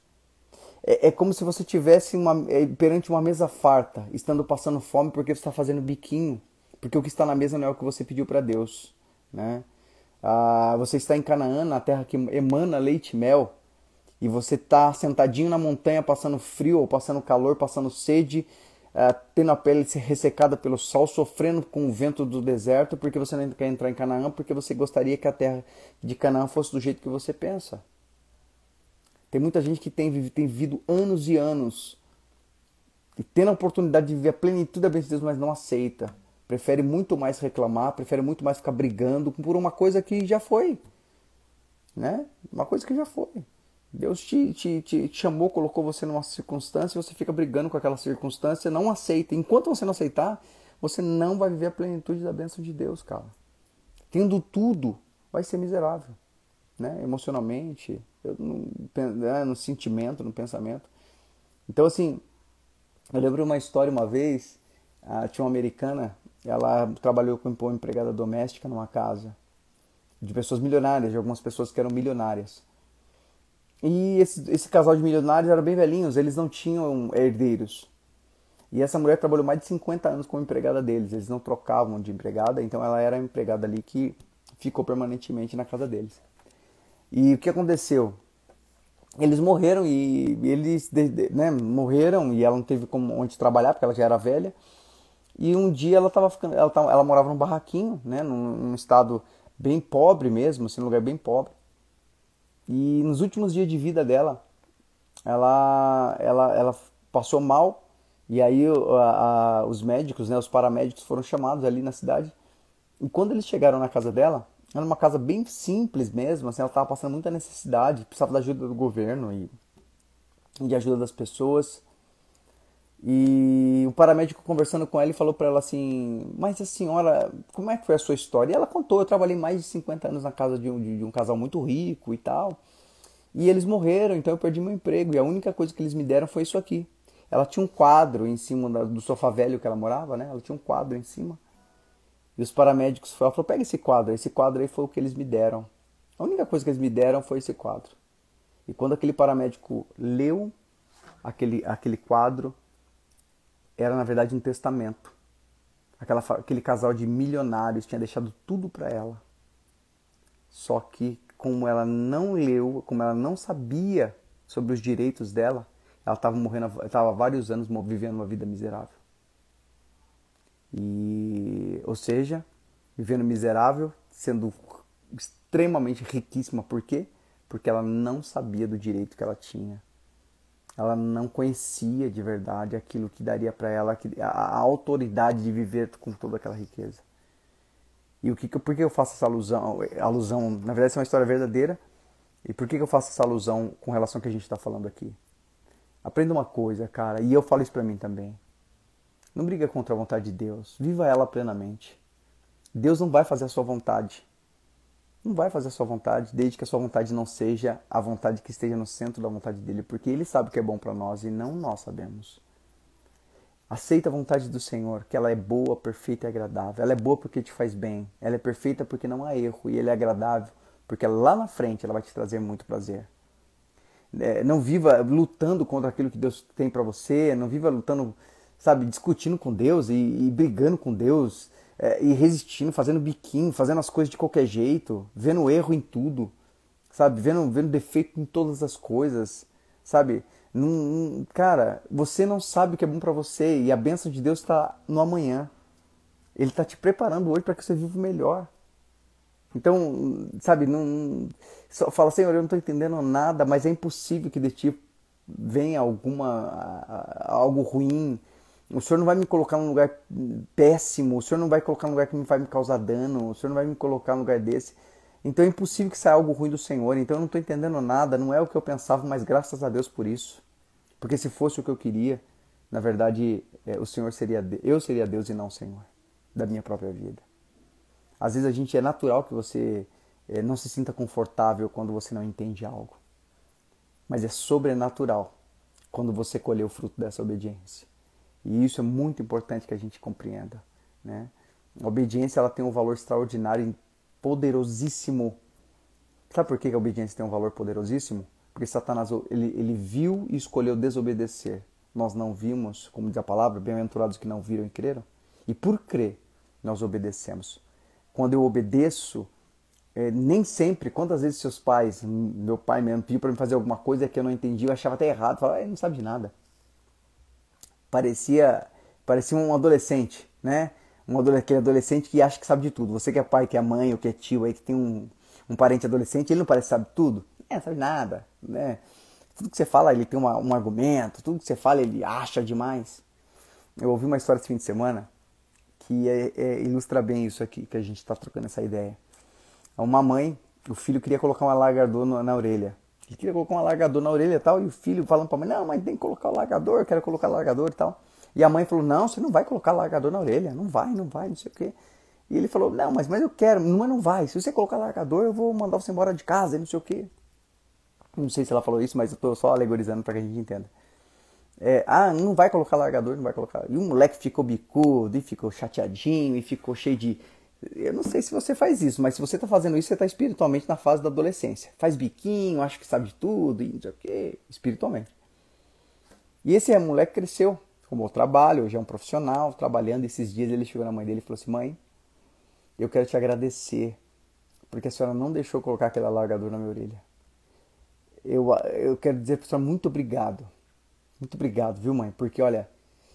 É, é como se você tivesse uma, é, perante uma mesa farta, estando passando fome porque você está fazendo biquinho, porque o que está na mesa não é o que você pediu para Deus. Né? Ah, você está em Canaã, na terra que emana leite e mel, e você está sentadinho na montanha passando frio ou passando calor, passando sede, é, tendo a pele ressecada pelo sol, sofrendo com o vento do deserto, porque você não quer entrar em Canaã, porque você gostaria que a terra de Canaã fosse do jeito que você pensa. Tem muita gente que tem, tem vivido anos e anos e tendo a oportunidade de viver a plenitude da bênção de Deus, mas não aceita. Prefere muito mais reclamar, prefere muito mais ficar brigando por uma coisa que já foi. Né? Uma coisa que já foi. Deus te, te, te, chamou, colocou você numa circunstância, você fica brigando com aquela circunstância, não aceita. Enquanto você não aceitar, você não vai viver a plenitude da bênção de Deus, cara. Tendo tudo, vai ser miserável, né? Emocionalmente, no, né? no sentimento, no pensamento. Então, assim, eu lembro uma história uma vez, ah, tinha uma americana, ela trabalhou como empregada doméstica numa casa. de pessoas milionárias, de algumas pessoas que eram milionárias. E esse, esse casal de milionários eram bem velhinhos, eles não tinham herdeiros. E essa mulher trabalhou mais de 50 anos como empregada deles, eles não trocavam de empregada, então ela era a empregada ali que ficou permanentemente na casa deles. E o que aconteceu? Eles morreram e eles né, morreram e ela não teve como onde trabalhar porque ela já era velha. E um dia ela tava ficando, ela, tava, ela morava num barraquinho, né, num, num estado bem pobre mesmo, assim, num lugar bem pobre. E nos últimos dias de vida dela, ela, ela, ela passou mal e aí a, a, os médicos, né, os paramédicos foram chamados ali na cidade. E quando eles chegaram na casa dela, era uma casa bem simples mesmo, assim, ela estava passando muita necessidade, precisava da ajuda do governo e de ajuda das pessoas. E o paramédico conversando com ela falou para ela assim: Mas a senhora, como é que foi a sua história? E ela contou: Eu trabalhei mais de 50 anos na casa de um, de, um casal muito rico e tal. E eles morreram, então eu perdi meu emprego. E a única coisa que eles me deram foi isso aqui. Ela tinha um quadro em cima do sofá velho que ela morava, né? Ela tinha um quadro em cima. E os paramédicos falaram: Pega esse quadro. Esse quadro aí foi o que eles me deram. A única coisa que eles me deram foi esse quadro. E quando aquele paramédico leu aquele, aquele quadro, era na verdade um testamento. Aquela, aquele casal de milionários tinha deixado tudo para ela. Só que, como ela não leu, como ela não sabia sobre os direitos dela, ela estava morrendo, estava vários anos vivendo uma vida miserável. E, ou seja, vivendo miserável, sendo extremamente riquíssima. Por quê? Porque ela não sabia do direito que ela tinha ela não conhecia de verdade aquilo que daria para ela a, autoridade de viver com toda aquela riqueza. E o que, por que eu faço essa alusão? alusão? Na verdade, essa é uma história verdadeira. E por que eu faço essa alusão com relação ao que a gente está falando aqui? Aprenda uma coisa, cara, e eu falo isso para mim também. Não briga contra a vontade de Deus. Viva ela plenamente. Deus não vai fazer a sua vontade não vai fazer a sua vontade, desde que a sua vontade não seja a vontade que esteja no centro da vontade dele, porque ele sabe o que é bom para nós e não nós sabemos. Aceita a vontade do Senhor, que ela é boa, perfeita e agradável. Ela é boa porque te faz bem. Ela é perfeita porque não há erro. E ela é agradável porque lá na frente ela vai te trazer muito prazer. É, não viva lutando contra aquilo que Deus tem para você. Não viva lutando, sabe, discutindo com Deus e, e brigando com Deus é, e resistindo, fazendo biquinho, fazendo as coisas de qualquer jeito, vendo erro em tudo, sabe? Vendo, vendo defeito em todas as coisas, sabe? Num, cara, você não sabe o que é bom para você e a bênção de Deus está no amanhã. Ele está te preparando hoje para que você viva melhor. Então, sabe, não só fala, Senhor, eu não estou entendendo nada, mas é impossível que de ti venha alguma algo ruim, o Senhor não vai me colocar num lugar péssimo, o Senhor não vai colocar num lugar que vai me causar dano, o Senhor não vai me colocar num lugar desse. Então é impossível que saia algo ruim do Senhor. Então eu não estou entendendo nada, não é o que eu pensava, mas graças a Deus por isso. Porque se fosse o que eu queria, na verdade, é, o Senhor seria eu seria Deus e não o Senhor da minha própria vida. Às vezes a gente é natural que você é, não se sinta confortável quando você não entende algo, mas é sobrenatural quando você colher o fruto dessa obediência. E isso é muito importante que a gente compreenda. Né? A obediência ela tem um valor extraordinário e poderosíssimo. Sabe por que a obediência tem um valor poderosíssimo? Porque Satanás ele, ele viu e escolheu desobedecer. Nós não vimos, como diz a palavra, bem-aventurados que não viram e creram. E por crer, nós obedecemos. Quando eu obedeço, é, nem sempre, quantas vezes seus pais, meu pai mesmo, pediu para me fazer alguma coisa que eu não entendi, eu achava até errado, falava, ele não sabe de nada parecia parecia um adolescente, né? Um aquele adolescente que acha que sabe de tudo. Você que é pai, que é mãe ou que é tio aí, que tem um, um parente adolescente, ele não parece que sabe tudo. É, sabe nada, né? Tudo que você fala, ele tem uma, um argumento, tudo que você fala, ele acha demais. Eu ouvi uma história esse fim de semana que é, é, ilustra bem isso aqui, que a gente está trocando essa ideia. Uma mãe, o filho queria colocar um alargador na, na orelha. Ele queria colocar um alargador na orelha e tal, e o filho falando pra mãe, não, mas tem que colocar o alargador, eu quero colocar o alargador e tal. E a mãe falou, não, você não vai colocar alargador na orelha, não vai, não vai, não sei o quê. E ele falou, não, mas, mas eu quero, não, não vai, se você colocar alargador, eu vou mandar você embora de casa, não sei o quê. Não sei se ela falou isso, mas eu tô só alegorizando para que a gente entenda. É, ah, não vai colocar largador, não vai colocar. E o moleque ficou bicudo, e ficou chateadinho, e ficou cheio de Eu não sei se você faz isso, mas se você está fazendo isso, você está espiritualmente na fase da adolescência. Faz biquinho, acha que sabe de tudo, e não sei o quê, espiritualmente. E esse moleque cresceu, arrumou trabalho, hoje é um profissional, trabalhando. Esses dias ele chegou na mãe dele e falou assim: Mãe, eu quero te agradecer, porque a senhora não deixou colocar aquele alargador na minha orelha. Eu, eu quero dizer para a senhora muito obrigado. Muito obrigado, viu, mãe? Porque olha,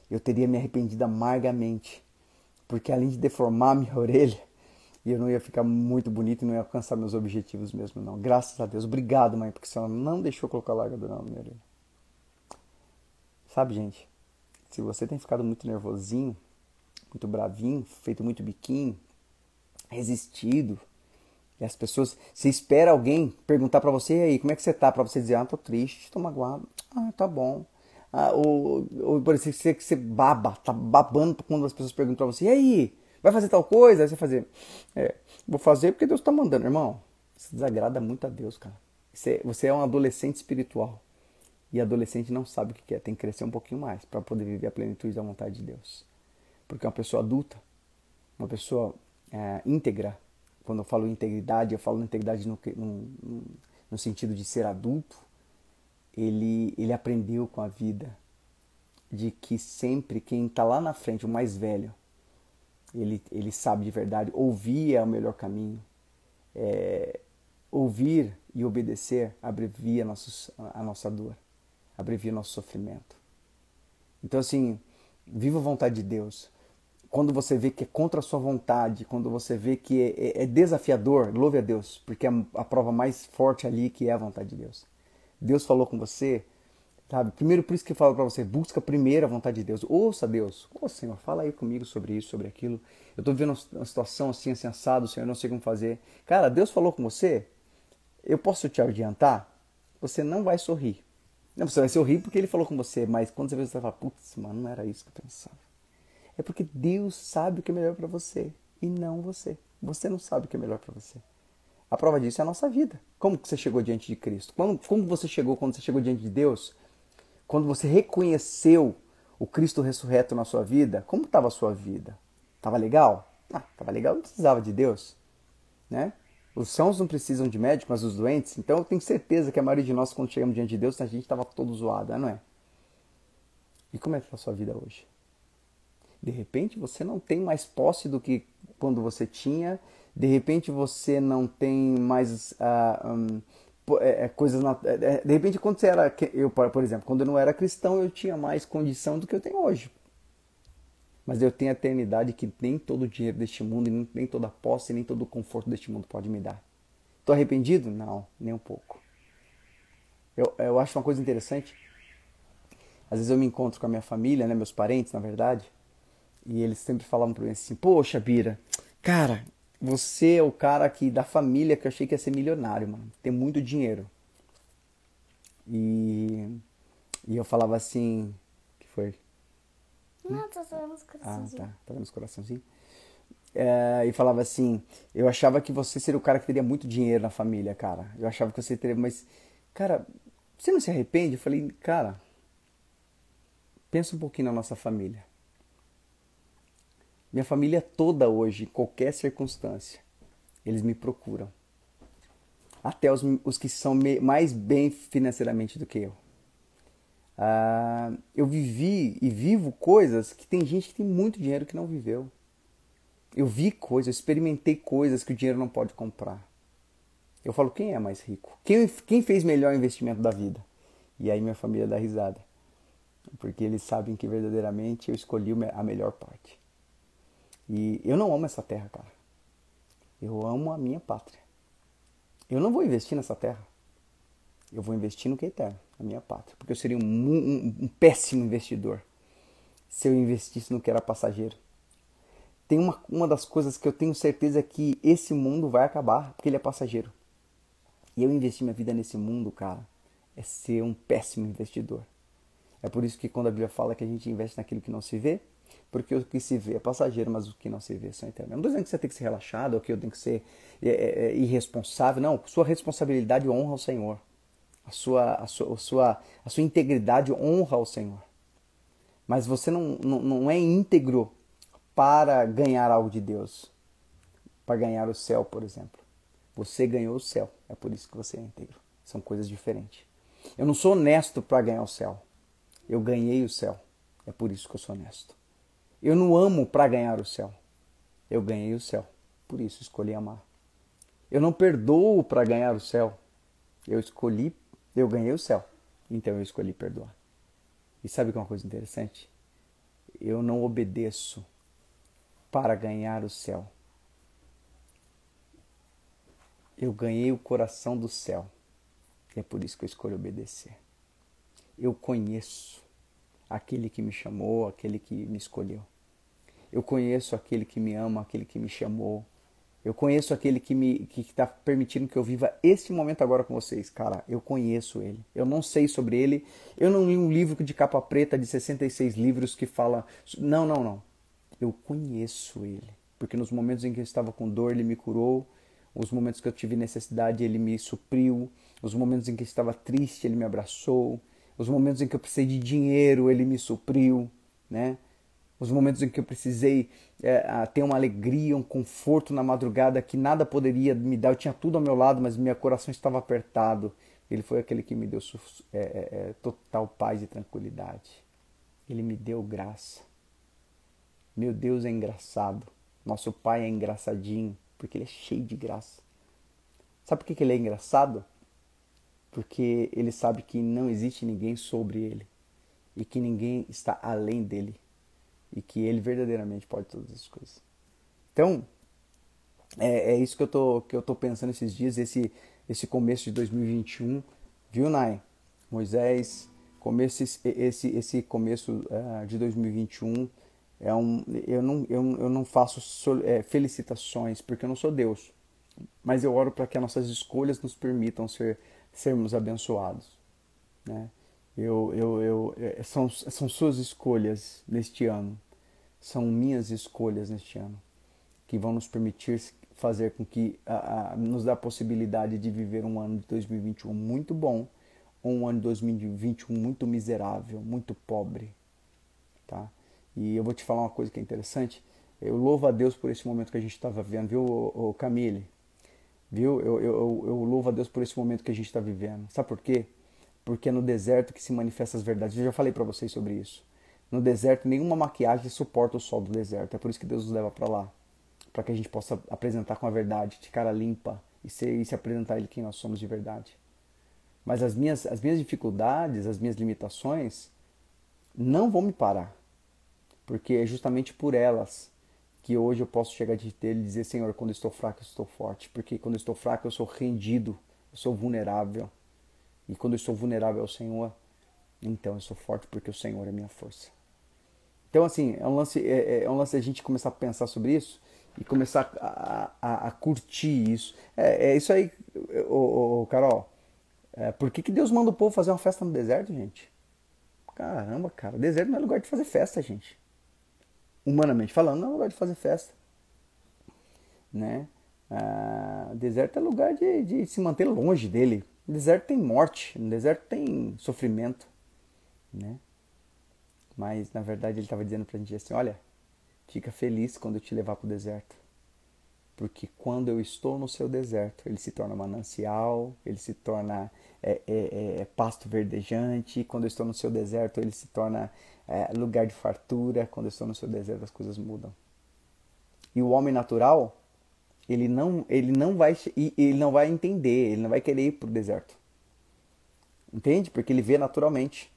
eu teria me arrependido amargamente. Porque além de deformar minha orelha, eu não ia ficar muito bonito e não ia alcançar meus objetivos mesmo, não. Graças a Deus. Obrigado, mãe, porque senhora não deixou colocar alargador na minha orelha. Sabe, gente? Se você tem ficado muito nervosinho, muito bravinho, feito muito biquinho, resistido, e as pessoas, você espera alguém perguntar para você, e aí, como é que você tá? Para você dizer, ah, tô triste, tô magoado. Ah, tá bom. Ou, ou exemplo, você, baba, tá babando quando as pessoas perguntam para você, e aí, vai fazer tal coisa? Aí você fazer, é, vou fazer porque Deus tá mandando, irmão. Isso desagrada muito a Deus, cara. Você, você é um adolescente espiritual. E adolescente não sabe o que é, tem que crescer um pouquinho mais para poder viver a plenitude da vontade de Deus. Porque uma pessoa adulta, uma pessoa é, íntegra, quando eu falo integridade, eu falo integridade no, no, no sentido de ser adulto, ele, ele aprendeu com a vida de que sempre quem está lá na frente, o mais velho, ele, ele sabe de verdade, ouvir é o melhor caminho. É, ouvir e obedecer abrevia nossos, a nossa dor abrevia nosso sofrimento. Então, assim, viva a vontade de Deus. Quando você vê que é contra a sua vontade, quando você vê que é, é, é desafiador, louve a Deus, porque é a prova mais forte ali que é a vontade de Deus. Deus falou com você, sabe? Primeiro, por isso que eu falo para você, busca primeiro a vontade de Deus. Ouça Deus. Ô Senhor, fala aí comigo sobre isso, sobre aquilo. Eu estou vivendo uma situação assim, assim, assado, Senhor, eu não sei como fazer. Cara, Deus falou com você, eu posso te adiantar? Você não vai sorrir. Não, você vai horrível porque ele falou com você, mas quando você vê, você vai falar, putz, mano, não era isso que eu pensava. É porque Deus sabe o que é melhor para você e não você. Você não sabe o que é melhor para você. A prova disso é a nossa vida. Como você chegou diante de Cristo? Como, como você chegou quando você chegou diante de Deus? Quando você reconheceu o Cristo ressurreto na sua vida, como estava a sua vida? Estava legal? Ah, estava legal, não precisava de Deus, né? Os sãos não precisam de médico, mas os doentes. Então eu tenho certeza que a maioria de nós, quando chegamos diante de Deus, a gente estava todo zoado, não é? E como é que está a sua vida hoje? De repente você não tem mais posse do que quando você tinha. De repente você não tem mais uh, um, é, coisas. Na, é, de repente quando você era. Eu, por exemplo, quando eu não era cristão, eu tinha mais condição do que eu tenho hoje. Mas eu tenho a eternidade que nem todo o dinheiro deste mundo, nem toda a posse, nem todo o conforto deste mundo pode me dar. Estou arrependido? Não, nem um pouco. Eu, eu acho uma coisa interessante. Às vezes eu me encontro com a minha família, né, meus parentes, na verdade, e eles sempre falavam para mim assim: Poxa, Bira, cara, você é o cara aqui da família que eu achei que ia ser milionário, mano. Tem muito dinheiro. E, e eu falava assim: que foi? Não, tô só nos coraçãozinhos. Ah, tá. Tá vendo os coraçãozinhos? É, e falava assim: Eu achava que você seria o cara que teria muito dinheiro na família, cara. Eu achava que você teria, mas, cara, você não se arrepende? Eu falei, cara, pensa um pouquinho na nossa família. Minha família toda hoje, em qualquer circunstância, eles me procuram. Até os, os que são mais bem financeiramente do que eu. Ah, eu vivi e vivo coisas que tem gente que tem muito dinheiro que não viveu. Eu vi coisas, eu experimentei coisas que o dinheiro não pode comprar. Eu falo, quem é mais rico? Quem, quem fez melhor investimento da vida? E aí minha família dá risada. Porque eles sabem que verdadeiramente eu escolhi a melhor parte. E eu não amo essa terra, cara. Eu amo a minha pátria. Eu não vou investir nessa terra. Eu vou investir no que é eterno a minha pátria. Porque eu seria um, um, um péssimo investidor se eu investisse no que era passageiro. Tem uma, uma das coisas que eu tenho certeza que esse mundo vai acabar, porque ele é passageiro. E eu investir minha vida nesse mundo, cara, é ser um péssimo investidor. É por isso que quando a Bíblia fala que a gente investe naquilo que não se vê, porque o que se vê é passageiro, mas o que não se vê são eternos. não estou dizendo que você tem que ser relaxado, ou que eu tenho que ser é, é, é irresponsável. Não, sua responsabilidade honra ao Senhor a sua, a sua, a sua, a sua integridade honra ao Senhor. Mas você não, não, não é íntegro para ganhar algo de Deus. para ganhar o céu, por exemplo. Você ganhou o céu, é por isso que você é íntegro. São coisas diferentes. Eu não sou honesto para ganhar o céu. Eu ganhei o céu, é por isso que eu sou honesto. Eu não amo para ganhar o céu. Eu ganhei o céu, por isso escolhi amar. Eu não perdoo para ganhar o céu. Eu escolhi, eu ganhei o céu, então eu escolhi perdoar. E sabe que é uma coisa interessante? Eu não obedeço para ganhar o céu. Eu ganhei o coração do céu. E é por isso que eu escolho obedecer. Eu conheço aquele que me chamou, aquele que me escolheu. Eu conheço aquele que me ama, aquele que me chamou. Eu conheço aquele que me que está permitindo que eu viva este momento agora com vocês. Cara, eu conheço ele. Eu não sei sobre ele. Eu não li um livro de capa preta de 66 livros que fala. Não, não, não. Eu conheço ele. Porque nos momentos em que eu estava com dor, ele me curou. Os momentos que eu tive necessidade, ele me supriu. Os momentos em que eu estava triste, ele me abraçou. Os momentos em que eu precisei de dinheiro, ele me supriu, né? Os momentos em que eu precisei é, ter uma alegria, um conforto na madrugada que nada poderia me dar. Eu tinha tudo ao meu lado, mas meu coração estava apertado. Ele foi aquele que me deu é, é, é, total paz e tranquilidade. Ele me deu graça. Meu Deus é engraçado. Nosso Pai é engraçadinho, porque Ele é cheio de graça. Sabe por que Ele é engraçado? Porque Ele sabe que não existe ninguém sobre Ele e que ninguém está além dele e que Ele verdadeiramente pode todas as coisas. Então, é, é isso que eu, tô, que eu tô pensando esses dias, esse, esse começo de 2021, viu, Nai? Moisés, começo, esse, esse começo uh, de 2021 é um, eu, não, eu, eu não faço sol, é, felicitações, porque eu não sou Deus. Mas eu oro para que as nossas escolhas nos permitam ser, sermos abençoados. Né? Eu, eu, eu, é, são, são suas escolhas neste ano, são minhas escolhas neste ano, que vão nos permitir fazer com que a, a, nos dá a possibilidade de viver um ano de 2021 muito bom ou um ano de 2021 muito miserável, muito pobre, tá? E eu vou te falar uma coisa que é interessante. Eu louvo a Deus por esse momento que a gente está vivendo, viu, Camille? Viu? Eu, eu, eu louvo a Deus por esse momento que a gente está vivendo. Sabe por quê? Porque é no deserto que se manifestam as verdades. Eu já falei para vocês sobre isso. No deserto, nenhuma maquiagem suporta o sol do deserto. É por isso que Deus nos leva para lá. Para que a gente possa apresentar com a verdade, de cara limpa, e se, e se apresentar Ele quem nós somos de verdade. Mas as minhas, as minhas dificuldades, as minhas limitações, não vão me parar porque é justamente por elas que hoje eu posso chegar de dele e dizer, Senhor, quando estou fraco, estou forte, porque quando estou fraco, eu sou rendido, eu sou vulnerável. E quando eu estou vulnerável ao Senhor, então eu sou forte porque o Senhor é minha força. Então, assim, é um lance, é, é um lance a gente começar a pensar sobre isso e começar a, a, a curtir isso. É, é, isso aí, ô, ô Carol. É, por que, que Deus manda o povo fazer uma festa no deserto, gente? Caramba, cara, deserto não é lugar de fazer festa, gente humanamente falando, não é lugar de fazer festa. Né? Ah, deserto é lugar de, de se manter longe dele. No deserto tem morte, no deserto tem sofrimento. Né? Mas na verdade ele estava dizendo para a gente assim: olha, fica feliz quando eu te levar para o deserto. Porque quando eu estou no seu deserto, ele se torna manancial, ele se torna é, é, é, é pasto verdejante. Quando eu estou no seu deserto, ele se torna é, lugar de fartura, quando eu estou no seu deserto as coisas mudam. E o homem natural, ele não, ele não vai ele não vai entender, ele não vai querer ir para o deserto. Entende? Porque ele vê naturalmente.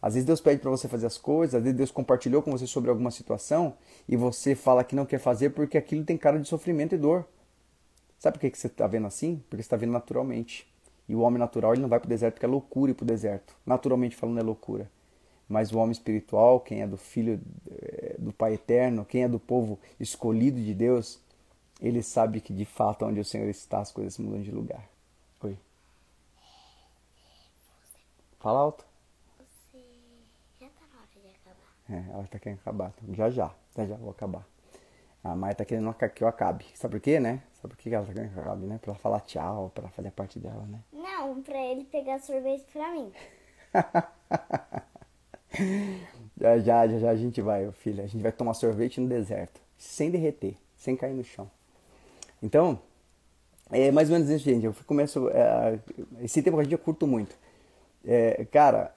Às vezes Deus pede para você fazer as coisas, às vezes Deus compartilhou com você sobre alguma situação e você fala que não quer fazer porque aquilo tem cara de sofrimento e dor. Sabe por que você está vendo assim? Porque você está vendo naturalmente. E o homem natural ele não vai para o deserto porque é loucura ir para o deserto. Naturalmente falando é loucura mas o homem espiritual, quem é do Filho eh, do Pai Eterno, quem é do povo escolhido de Deus, ele sabe que de fato onde o Senhor está as coisas mudam de lugar. Oi. Fala alto. Você já tá na hora de acabar. É, ela tá querendo acabar. Então, já já, já já vou acabar. A Maia tá querendo que eu acabe. Sabe por quê, né? Sabe por que ela tá querendo que eu acabe, né? Pra ela falar tchau, pra fazer a parte dela, né? Não, pra ele pegar sorvete pra mim. já, já, já, já a gente vai, filha. A gente vai tomar sorvete no deserto, sem derreter, sem cair no chão. Então, é mais ou menos isso, gente. Eu começo. É, esse tempo que a gente eu curto muito. É, cara,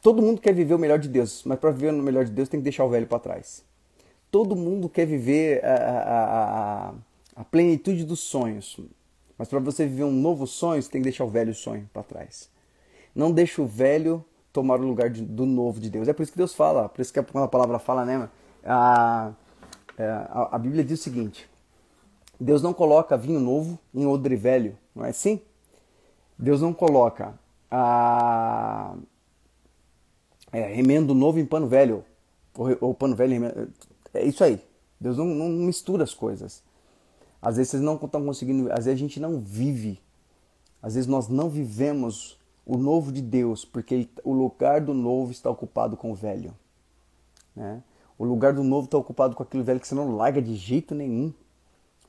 todo mundo quer viver o melhor de Deus, mas para viver o melhor de Deus tem que deixar o velho para trás. Todo mundo quer viver a, a, a, a plenitude dos sonhos, mas para você viver um novo sonho, você tem que deixar o velho sonho para trás. Não deixa o velho tomar o lugar de, do novo de Deus. É por isso que Deus fala, por isso que quando a palavra fala, né? A, é, a, a Bíblia diz o seguinte: Deus não coloca vinho novo em odre velho, não é assim? Deus não coloca a, é, remendo novo em pano velho, ou, ou pano velho em remendo. É isso aí. Deus não, não mistura as coisas. Às vezes vocês não estão conseguindo, às vezes a gente não vive, às vezes nós não vivemos o novo de Deus, porque ele, o lugar do novo está ocupado com o velho. Né? O lugar do novo está ocupado com aquilo velho que você não larga de jeito nenhum,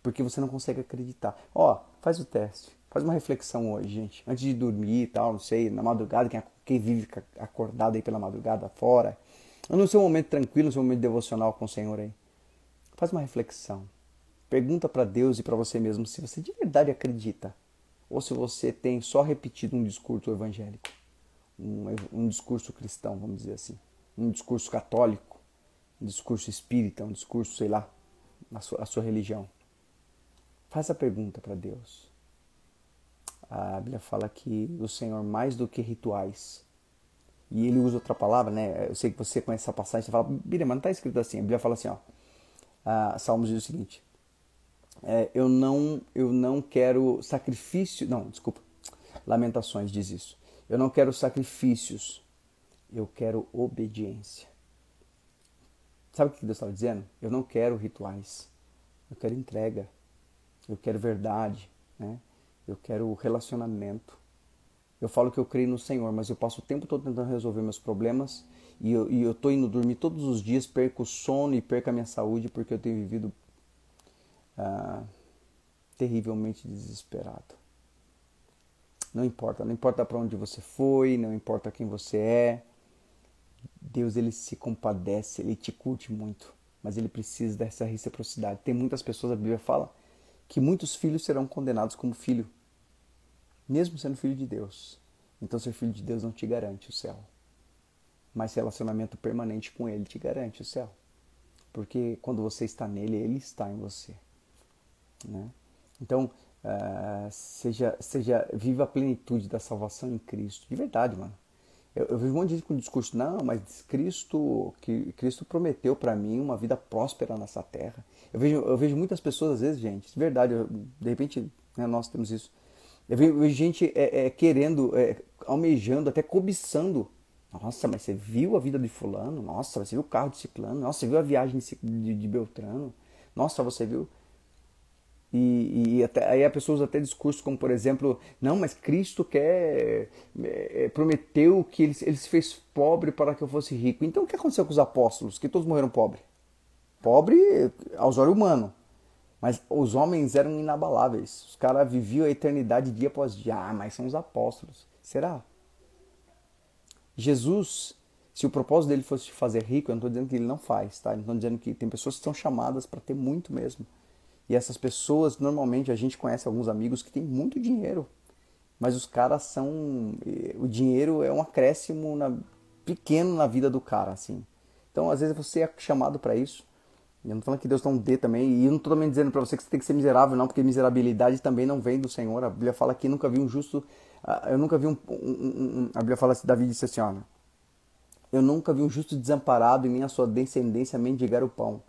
porque você não consegue acreditar. Ó, faz o teste, faz uma reflexão hoje, gente, antes de dormir e tal, não sei, na madrugada, quem, quem vive acordado aí pela madrugada fora, no seu momento tranquilo, no seu momento devocional com o Senhor aí, faz uma reflexão. Pergunta para Deus e para você mesmo se você de verdade acredita ou se você tem só repetido um discurso evangélico, um, um discurso cristão, vamos dizer assim, um discurso católico, um discurso espírita, um discurso, sei lá, a sua, sua religião. Faça a pergunta para Deus. A Bíblia fala que o Senhor, mais do que rituais, e ele usa outra palavra, né? Eu sei que você conhece essa passagem, você fala, Bíblia, mas não está escrito assim. A Bíblia fala assim, ó. Ah, Salmos diz o seguinte: é, eu não eu não quero sacrifício, não, desculpa. Lamentações diz isso. Eu não quero sacrifícios. Eu quero obediência. Sabe o que Deus estava dizendo? Eu não quero rituais. Eu quero entrega. Eu quero verdade, né? Eu quero relacionamento. Eu falo que eu creio no Senhor, mas eu passo o tempo todo tentando resolver meus problemas e eu, e eu indo dormir todos os dias, perco o sono e perco a minha saúde porque eu tenho vivido ah, terrivelmente desesperado. Não importa, não importa para onde você foi, não importa quem você é. Deus ele se compadece, ele te curte muito, mas ele precisa dessa reciprocidade. Tem muitas pessoas, a Bíblia fala, que muitos filhos serão condenados como filho, mesmo sendo filho de Deus. Então ser filho de Deus não te garante o céu. Mas relacionamento permanente com ele te garante o céu. Porque quando você está nele, ele está em você. Né? Então, uh, seja, seja, viva a plenitude da salvação em Cristo. De verdade, mano. Eu, eu vejo um monte de gente com discurso, não, mas Cristo, que Cristo prometeu para mim uma vida próspera nessa terra. Eu vejo, eu vejo muitas pessoas, às vezes, gente, de verdade, eu, de repente né, nós temos isso. Eu vejo, eu vejo gente é, é, querendo, é, almejando, até cobiçando. Nossa, mas você viu a vida de fulano? Nossa, você viu o carro de ciclano? Nossa, você viu a viagem de, de, de Beltrano? Nossa, você viu... E, e até, aí a pessoa usa até discursos como, por exemplo, não, mas Cristo quer, é, prometeu que ele, ele se fez pobre para que eu fosse rico. Então o que aconteceu com os apóstolos? Que todos morreram pobres. Pobre aos olhos humanos. Mas os homens eram inabaláveis. Os caras viviam a eternidade dia após dia. Ah, mas são os apóstolos. Será? Jesus, se o propósito dele fosse te fazer rico, eu não estou dizendo que ele não faz, tá? Eu não estou dizendo que tem pessoas que são chamadas para ter muito mesmo. E essas pessoas, normalmente, a gente conhece alguns amigos que têm muito dinheiro, mas os caras são. Eh, o dinheiro é um acréscimo na, pequeno na vida do cara, assim. Então, às vezes, você é chamado para isso. Eu não tô falando que Deus não dê também, e eu não estou também dizendo para você que você tem que ser miserável, não, porque miserabilidade também não vem do Senhor. A Bíblia fala que nunca vi um justo. Ah, eu nunca vi um. um, um a Bíblia fala assim: Davi disse assim: ó, Eu nunca vi um justo desamparado e nem a sua descendência mendigar o pão.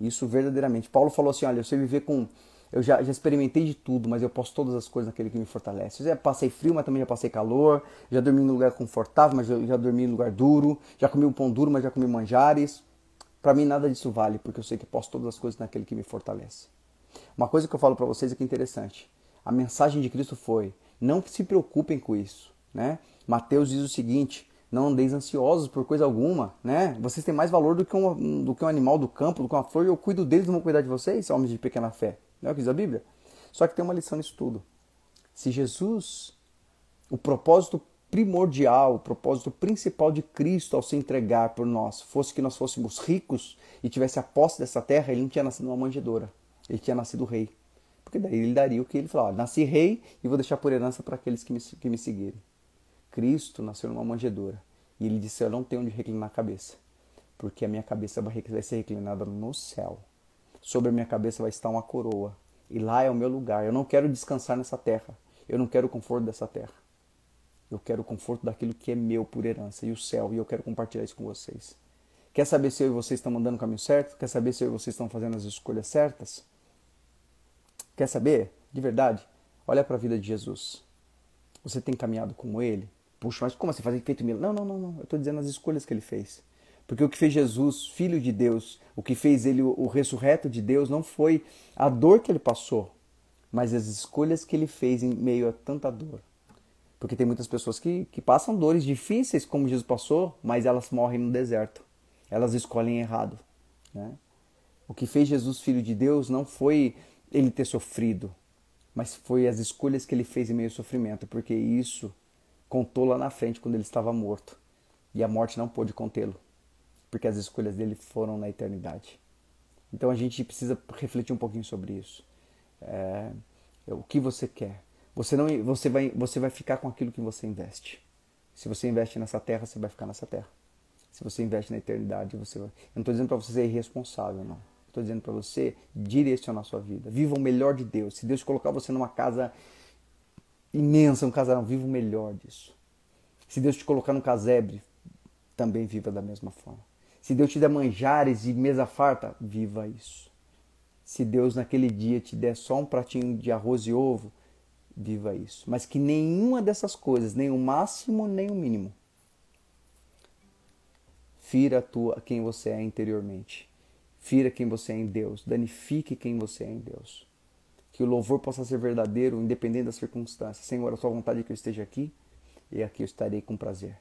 Isso verdadeiramente. Paulo falou assim: olha, eu sei viver com. Eu já, já experimentei de tudo, mas eu posso todas as coisas naquele que me fortalece. Eu já passei frio, mas também já passei calor. Já dormi em lugar confortável, mas já, já dormi em lugar duro. Já comi um pão duro, mas já comi manjares. Para mim nada disso vale, porque eu sei que posso todas as coisas naquele que me fortalece. Uma coisa que eu falo para vocês é que é interessante. A mensagem de Cristo foi: não se preocupem com isso, né? Mateus diz o seguinte: não andeis ansiosos por coisa alguma, né? Vocês têm mais valor do que, um, do que um animal do campo, do que uma flor, e eu cuido deles, não vou cuidar de vocês, homens de pequena fé. Não é o que diz a Bíblia? Só que tem uma lição nisso tudo. Se Jesus, o propósito primordial, o propósito principal de Cristo ao se entregar por nós, fosse que nós fôssemos ricos e tivesse a posse dessa terra, ele não tinha nascido numa manjedoura, ele tinha nascido rei. Porque daí ele daria o que ele falou: ó, nasci rei e vou deixar por herança para aqueles que me, que me seguirem. Cristo nasceu numa manjedoura e ele disse: Eu não tenho onde reclinar a cabeça, porque a minha cabeça vai ser reclinada no céu. Sobre a minha cabeça vai estar uma coroa e lá é o meu lugar. Eu não quero descansar nessa terra. Eu não quero o conforto dessa terra. Eu quero o conforto daquilo que é meu por herança e o céu, e eu quero compartilhar isso com vocês. Quer saber se eu e vocês estão mandando o caminho certo? Quer saber se eu e vocês estão fazendo as escolhas certas? Quer saber? De verdade? Olha para a vida de Jesus. Você tem caminhado com ele? Puxa, mas como assim fazer feito milagre? Não, não, não, não. Eu estou dizendo as escolhas que ele fez. Porque o que fez Jesus, filho de Deus, o que fez ele o, ressurreto de Deus, não foi a dor que ele passou, mas as escolhas que ele fez em meio a tanta dor. Porque tem muitas pessoas que, que passam dores difíceis, como Jesus passou, mas elas morrem no deserto. Elas escolhem errado. Né? O que fez Jesus filho de Deus não foi ele ter sofrido, mas foi as escolhas que ele fez em meio ao sofrimento, porque isso contou lá na frente quando ele estava morto. E a morte não pôde contê-lo, porque as escolhas dele foram na eternidade. Então a gente precisa refletir um pouquinho sobre isso. É, o que você quer? Você não, você vai, você vai ficar com aquilo que você investe. Se você investe nessa terra, você vai ficar nessa terra. Se você investe na eternidade, você vai. Eu não estou dizendo para você ser irresponsável, não. Estou dizendo para você direcionar a sua vida. Viva o melhor de Deus. Se Deus colocar você numa casa imensa, um casarão, viva o melhor disso. Se Deus te colocar num casebre, também viva da mesma forma. Se Deus te der manjares e mesa farta, viva isso. Se Deus naquele dia te der só um pratinho de arroz e ovo, viva isso. Mas que nenhuma dessas coisas, nem o máximo nem o mínimo, fira a tua, quem você é interiormente. Fira quem você é em Deus. Danifique quem você é em Deus. Que o louvor possa ser verdadeiro, independente das circunstâncias. Senhor, a sua vontade é que eu esteja aqui e aqui eu estarei com prazer.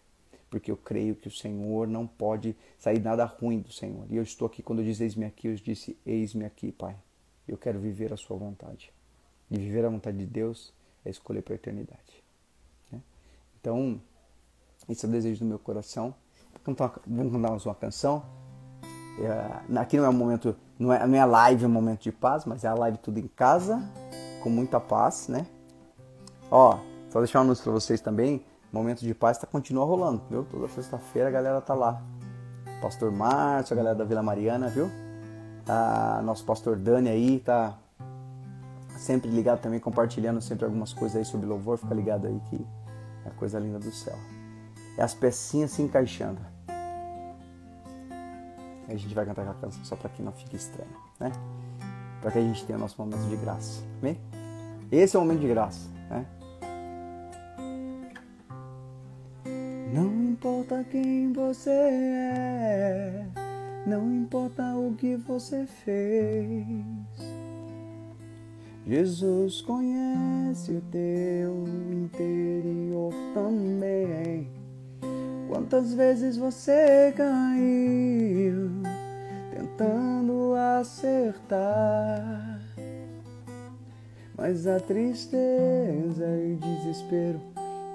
Porque eu creio que o Senhor não pode sair nada ruim do Senhor. E eu estou aqui, quando eu disse eis-me aqui, eu disse eis-me aqui, Pai. Eu quero viver a sua vontade. E viver a vontade de Deus é escolher para a eternidade. Né? Então, esse é o desejo do meu coração. Vamos cantar mais uma canção. É, aqui não é um momento, não é, não é live, é um momento de paz, mas é a live tudo em casa, com muita paz, né? Ó, só deixar um anúncio para vocês também. Momento de paz tá, continua rolando, viu? Toda sexta-feira a galera tá lá. Pastor Márcio, a galera da Vila Mariana, viu? Tá, nosso pastor Dani aí tá sempre ligado também, compartilhando sempre algumas coisas aí sobre louvor. Fica ligado aí que é coisa linda do céu. É as pecinhas se encaixando. A gente vai cantar aquela canção só para que não fique estranho, né? Para que a gente tenha nosso momento de graça. Amém? Esse é o momento de graça, né? Não importa quem você é, não importa o que você fez. Jesus conhece o teu interior também. Quantas vezes você caiu tentando acertar, mas a tristeza e o desespero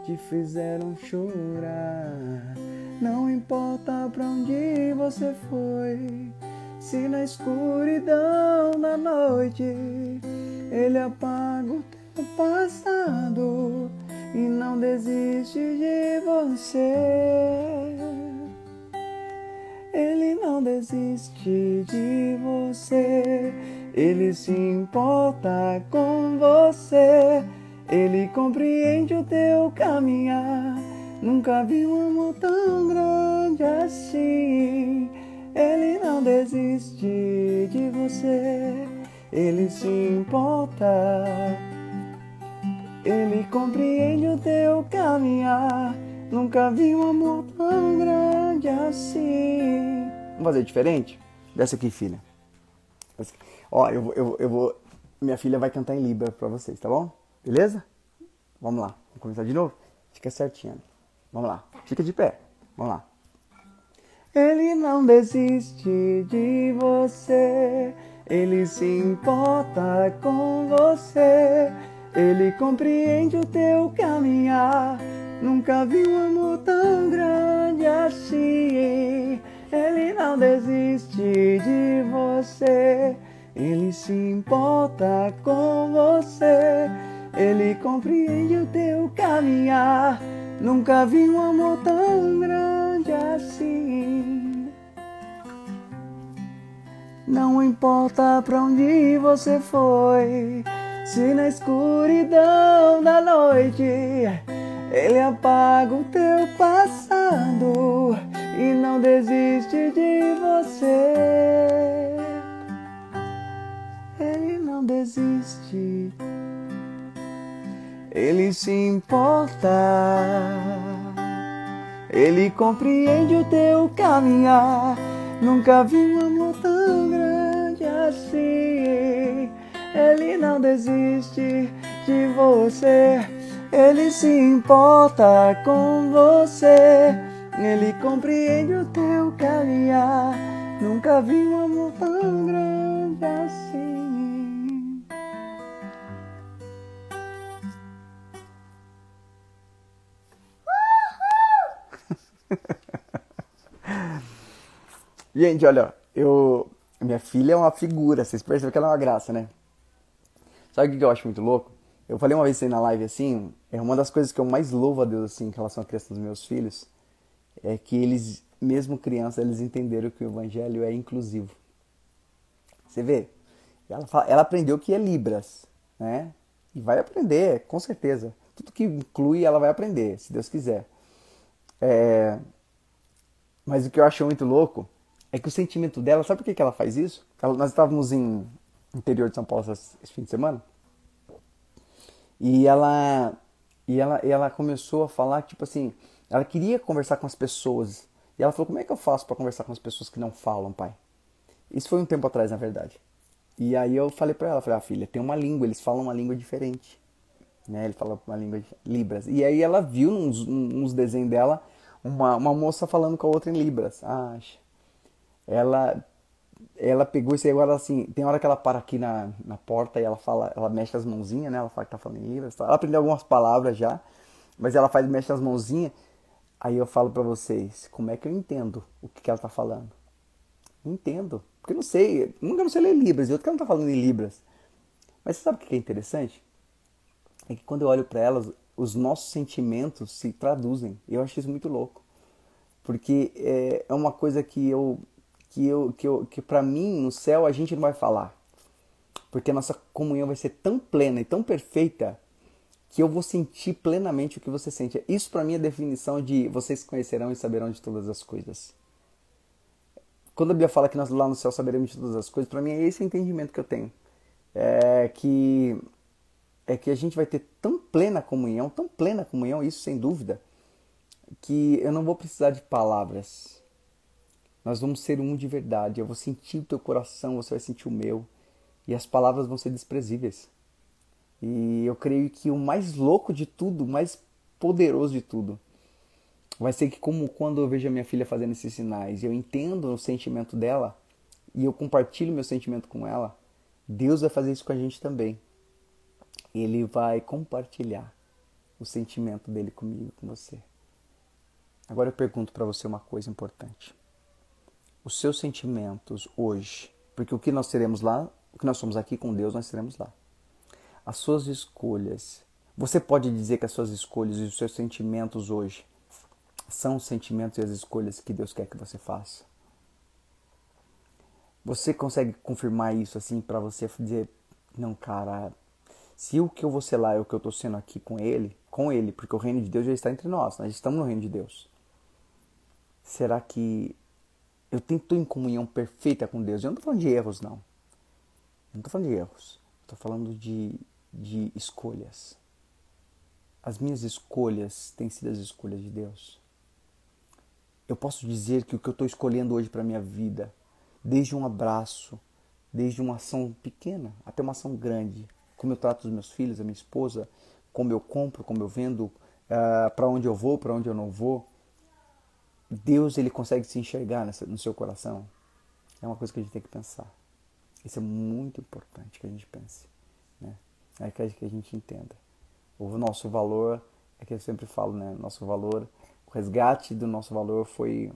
te fizeram chorar. Não importa para onde você foi, se na escuridão da noite ele apaga o teu passado e não desiste de você. Ele não desiste de você. Ele se importa com você. Ele compreende o teu caminhar. Nunca vi um amor tão grande assim. Ele não desiste de você. Ele se importa ele compreende o teu caminhar. Nunca vi um amor tão grande assim. Vamos fazer diferente? Dessa aqui, filha. Ó, eu, eu, eu vou. Minha filha vai cantar em Libra pra vocês, tá bom? Beleza? Vamos lá. Vamos começar de novo? Fica certinho. Vamos lá. Fica de pé. Vamos lá. Ele não desiste de você. Ele se importa com você. Ele compreende o teu caminhar. Nunca vi um amor tão grande assim. Ele não desiste de você. Ele se importa com você, ele compreende o teu caminhar. Nunca vi um amor tão grande assim. Não importa pra onde você foi, se na escuridão da noite ele apaga o teu passado e não desiste de você. Ele não desiste. Ele se importa. Ele compreende o teu caminhar. Nunca vi um amor tão grande assim. Ele não desiste de você. Ele se importa com você. Ele compreende o teu caminhar. Nunca vi um amor tão grande assim. Gente, olha, eu. Minha filha é uma figura, vocês percebem que ela é uma graça, né? Sabe o que eu acho muito louco? Eu falei uma vez aí na live assim, é uma das coisas que eu mais louvo a Deus assim em relação à criação dos meus filhos, é que eles, mesmo crianças, eles entenderam que o evangelho é inclusivo. Você vê? Ela, fala, ela aprendeu que é Libras, né? E vai aprender, com certeza. Tudo que inclui, ela vai aprender, se Deus quiser. É... Mas o que eu acho muito louco é que o sentimento dela, sabe por que, que ela faz isso? Ela, nós estávamos em interior de São Paulo esse fim de semana. E ela, e ela, e ela começou a falar, tipo assim, ela queria conversar com as pessoas. E ela falou: Como é que eu faço para conversar com as pessoas que não falam, pai? Isso foi um tempo atrás, na verdade. E aí eu falei para ela: falei, Ah, filha, tem uma língua, eles falam uma língua diferente. Né? Ele fala uma língua de Libras. E aí ela viu nos, nos desenhos dela uma, uma moça falando com a outra em Libras. Ah, ela ela pegou isso aí agora assim, tem hora que ela para aqui na, na porta e ela fala, ela mexe as mãozinhas, né? Ela fala que tá falando Libras. Ela aprendeu algumas palavras já, mas ela faz mexe as mãozinhas. Aí eu falo para vocês, como é que eu entendo o que, que ela tá falando? Entendo, porque eu não sei, nunca não sei ler Libras, e outro que ela não tá falando em Libras. Mas você sabe o que é interessante? É que quando eu olho para elas, os nossos sentimentos se traduzem. Eu acho isso muito louco. Porque é, é uma coisa que eu que eu que eu que para mim no céu a gente não vai falar. Porque a nossa comunhão vai ser tão plena e tão perfeita que eu vou sentir plenamente o que você sente. Isso para mim é a definição de vocês conhecerão e saberão de todas as coisas. Quando a Bíblia fala que nós lá no céu saberemos de todas as coisas, para mim é esse entendimento que eu tenho. É que é que a gente vai ter tão plena comunhão, tão plena comunhão, isso sem dúvida, que eu não vou precisar de palavras. Nós vamos ser um de verdade. Eu vou sentir o teu coração, você vai sentir o meu. E as palavras vão ser desprezíveis. E eu creio que o mais louco de tudo, o mais poderoso de tudo, vai ser que como quando eu vejo a minha filha fazendo esses sinais, eu entendo o sentimento dela e eu compartilho meu sentimento com ela, Deus vai fazer isso com a gente também. Ele vai compartilhar o sentimento dele comigo, com você. Agora eu pergunto para você uma coisa importante os seus sentimentos hoje, porque o que nós seremos lá, o que nós somos aqui com Deus, nós seremos lá. As suas escolhas. Você pode dizer que as suas escolhas e os seus sentimentos hoje são os sentimentos e as escolhas que Deus quer que você faça? Você consegue confirmar isso assim para você dizer, não, cara, se o que eu vou ser lá é o que eu estou sendo aqui com ele, com ele, porque o reino de Deus já está entre nós, nós estamos no reino de Deus. Será que eu estou em comunhão perfeita com Deus. Eu não estou falando de erros, não. Eu não estou falando de erros. Estou falando de, de escolhas. As minhas escolhas têm sido as escolhas de Deus. Eu posso dizer que o que eu estou escolhendo hoje para minha vida, desde um abraço, desde uma ação pequena até uma ação grande, como eu trato os meus filhos, a minha esposa, como eu compro, como eu vendo, uh, ah, para onde eu vou, para onde eu não vou, Deus ele consegue se enxergar nessa, no seu coração? É uma coisa que a gente tem que pensar. Isso é muito importante que a gente pense. Né? É que a gente entenda. O nosso valor, é que eu sempre falo, né? Nosso valor, o resgate do nosso valor foi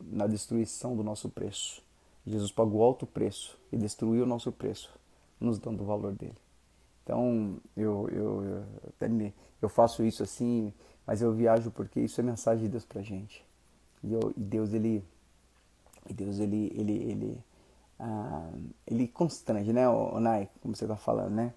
na destruição do nosso preço. Jesus pagou alto preço e destruiu o nosso preço, nos dando o valor dele. Então, eu, eu, eu, até me, eu faço isso assim, mas eu viajo porque isso é mensagem de Deus pra gente. E, eu, e Deus, ele, e Deus, ele, ele, ele, ah, ele constrange, né, o, Nai, como você tá falando, né?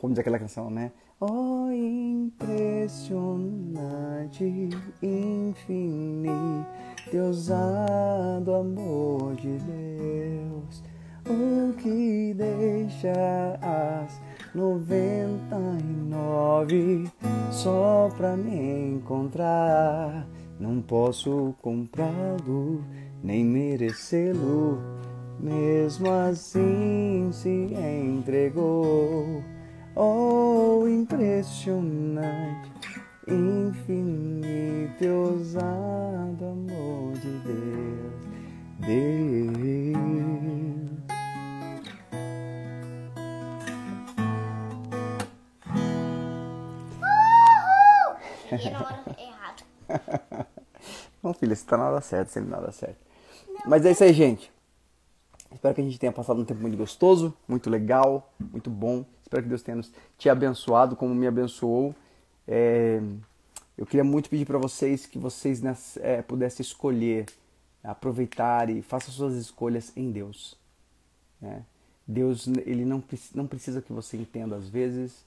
Como diz aquela canção, né? Oh, impressionante, infinito, Deusado amor de Deus, o que deixa as noventa e nove só pra me encontrar. Não posso comprá-lo, nem merecê-lo, mesmo assim se entregou. Oh, impressionante, infinito e ousado amor de Deus. Deus. E hora errada. Não, filha, você tá nada certo, sempre nada certo. Mas é isso aí, gente. Espero que a gente tenha passado um tempo muito gostoso, muito legal, muito bom. Espero que Deus tenha nos, te abençoado como me abençoou. É, eu queria muito pedir para vocês que vocês é, pudessem escolher, aproveitar e façam suas escolhas em Deus. Né? Deus ele não, não precisa que você entenda às vezes,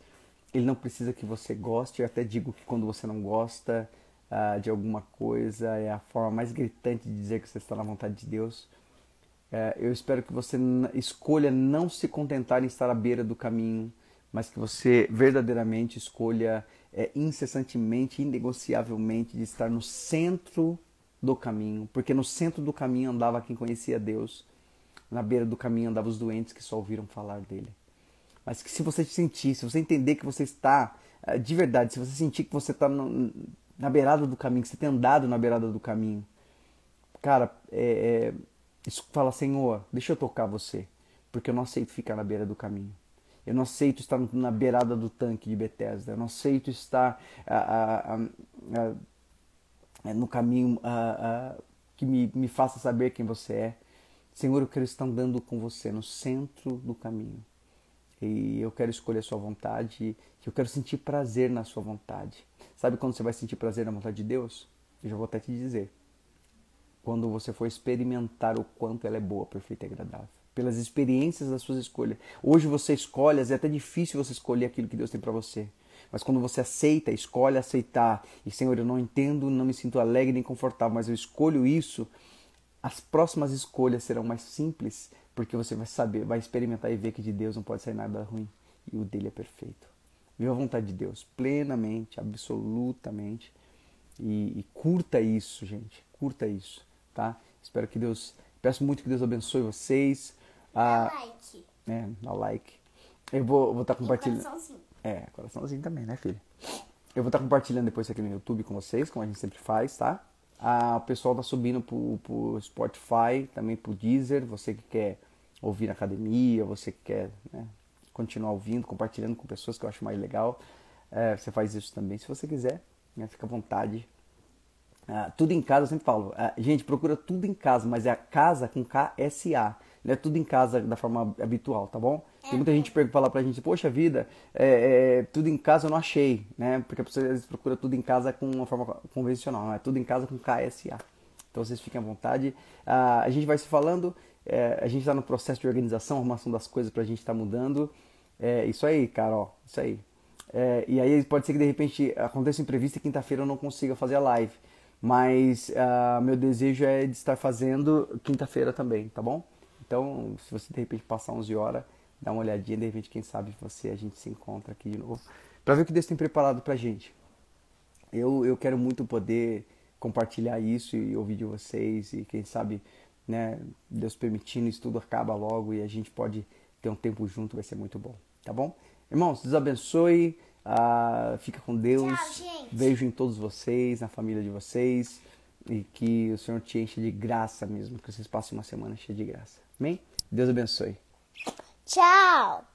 ele não precisa que você goste. Eu até digo que quando você não gosta uh, de alguma coisa é a forma mais gritante de dizer que você está na vontade de Deus. Uh, eu espero que você escolha não se contentar em estar à beira do caminho, mas que você verdadeiramente escolha uh, incessantemente, inegociavelmente de estar no centro do caminho, porque no centro do caminho andava quem conhecia Deus, na beira do caminho andavam os doentes que só ouviram falar dele. Mas que se você sentir, se você entender que você está eh, de verdade, se você sentir que você está na beirada do caminho, que você tem andado na beirada do caminho, cara, é, é, fala, Senhor, deixa eu tocar você, porque eu não aceito ficar na beira do caminho. Eu não aceito estar na beirada do tanque de Bethesda. Eu não aceito estar a, a, a, no caminho que me, me faça saber quem você é. Senhor, eu quero estar andando com você no centro do caminho e eu quero escolher a sua vontade, eu quero sentir prazer na sua vontade. Sabe quando você vai sentir prazer na vontade de Deus? Eu já vou até te dizer. Quando você for experimentar o quanto ela é boa, perfeita e agradável. Pelas experiências das suas escolhas. Hoje você escolhe, é até difícil você escolher aquilo que Deus tem para você. Mas quando você aceita, escolhe aceitar, e Senhor, eu não entendo, não me sinto alegre nem confortável, mas eu escolho isso, as próximas escolhas serão mais simples porque você vai saber, vai experimentar e ver que de Deus não pode sair nada ruim e o dele é perfeito. Viva a vontade de Deus plenamente, absolutamente e, e curta isso, gente. Curta isso, tá? Espero que Deus, peço muito que Deus abençoe vocês. Dá ah, like. É, dá like. Eu vou, vou estar tá compartilhando. coraçãozinho. É, coraçãozinho também, né, filha? Eu vou estar tá compartilhando depois aqui no YouTube com vocês, como a gente sempre faz, tá? Ah, o pessoal tá subindo pro, pro Spotify, também pro Deezer. Você que quer ouvir na academia, você que quer né, continuar ouvindo, compartilhando com pessoas que eu acho mais legal. É, você faz isso também se você quiser, né, fica à vontade. Ah, tudo em casa, eu sempre falo, ah, gente, procura tudo em casa, mas é a casa com K-S-A. Não é tudo em casa da forma habitual, tá bom? Tem muita gente que fala pra gente, poxa vida, é, é, tudo em casa eu não achei, né? Porque você às vezes procura tudo em casa com uma forma convencional, não é tudo em casa com KSA. Então vocês fiquem à vontade. Ah, a gente vai se falando, é, a gente está no processo de organização, arrumação das coisas pra gente estar tá mudando. É, isso aí, cara, ó, isso aí. É, e aí pode ser que de repente aconteça um imprevisto e quinta-feira eu não consiga fazer a live. Mas ah, meu desejo é de estar fazendo quinta-feira também, tá bom? Então, se você de repente passar 11 horas, dá uma olhadinha, de repente, quem sabe você, a gente se encontra aqui de novo, para ver o que Deus tem preparado pra gente. Eu, eu quero muito poder compartilhar isso e ouvir de vocês e quem sabe, né, Deus permitindo, isso tudo acaba logo e a gente pode ter um tempo junto, vai ser muito bom, tá bom? Irmãos, Deus abençoe, uh, fica com Deus, Tchau, beijo em todos vocês, na família de vocês e que o Senhor te enche de graça mesmo, que vocês passem uma semana cheia de graça. Amém? Deus abençoe. Tchau!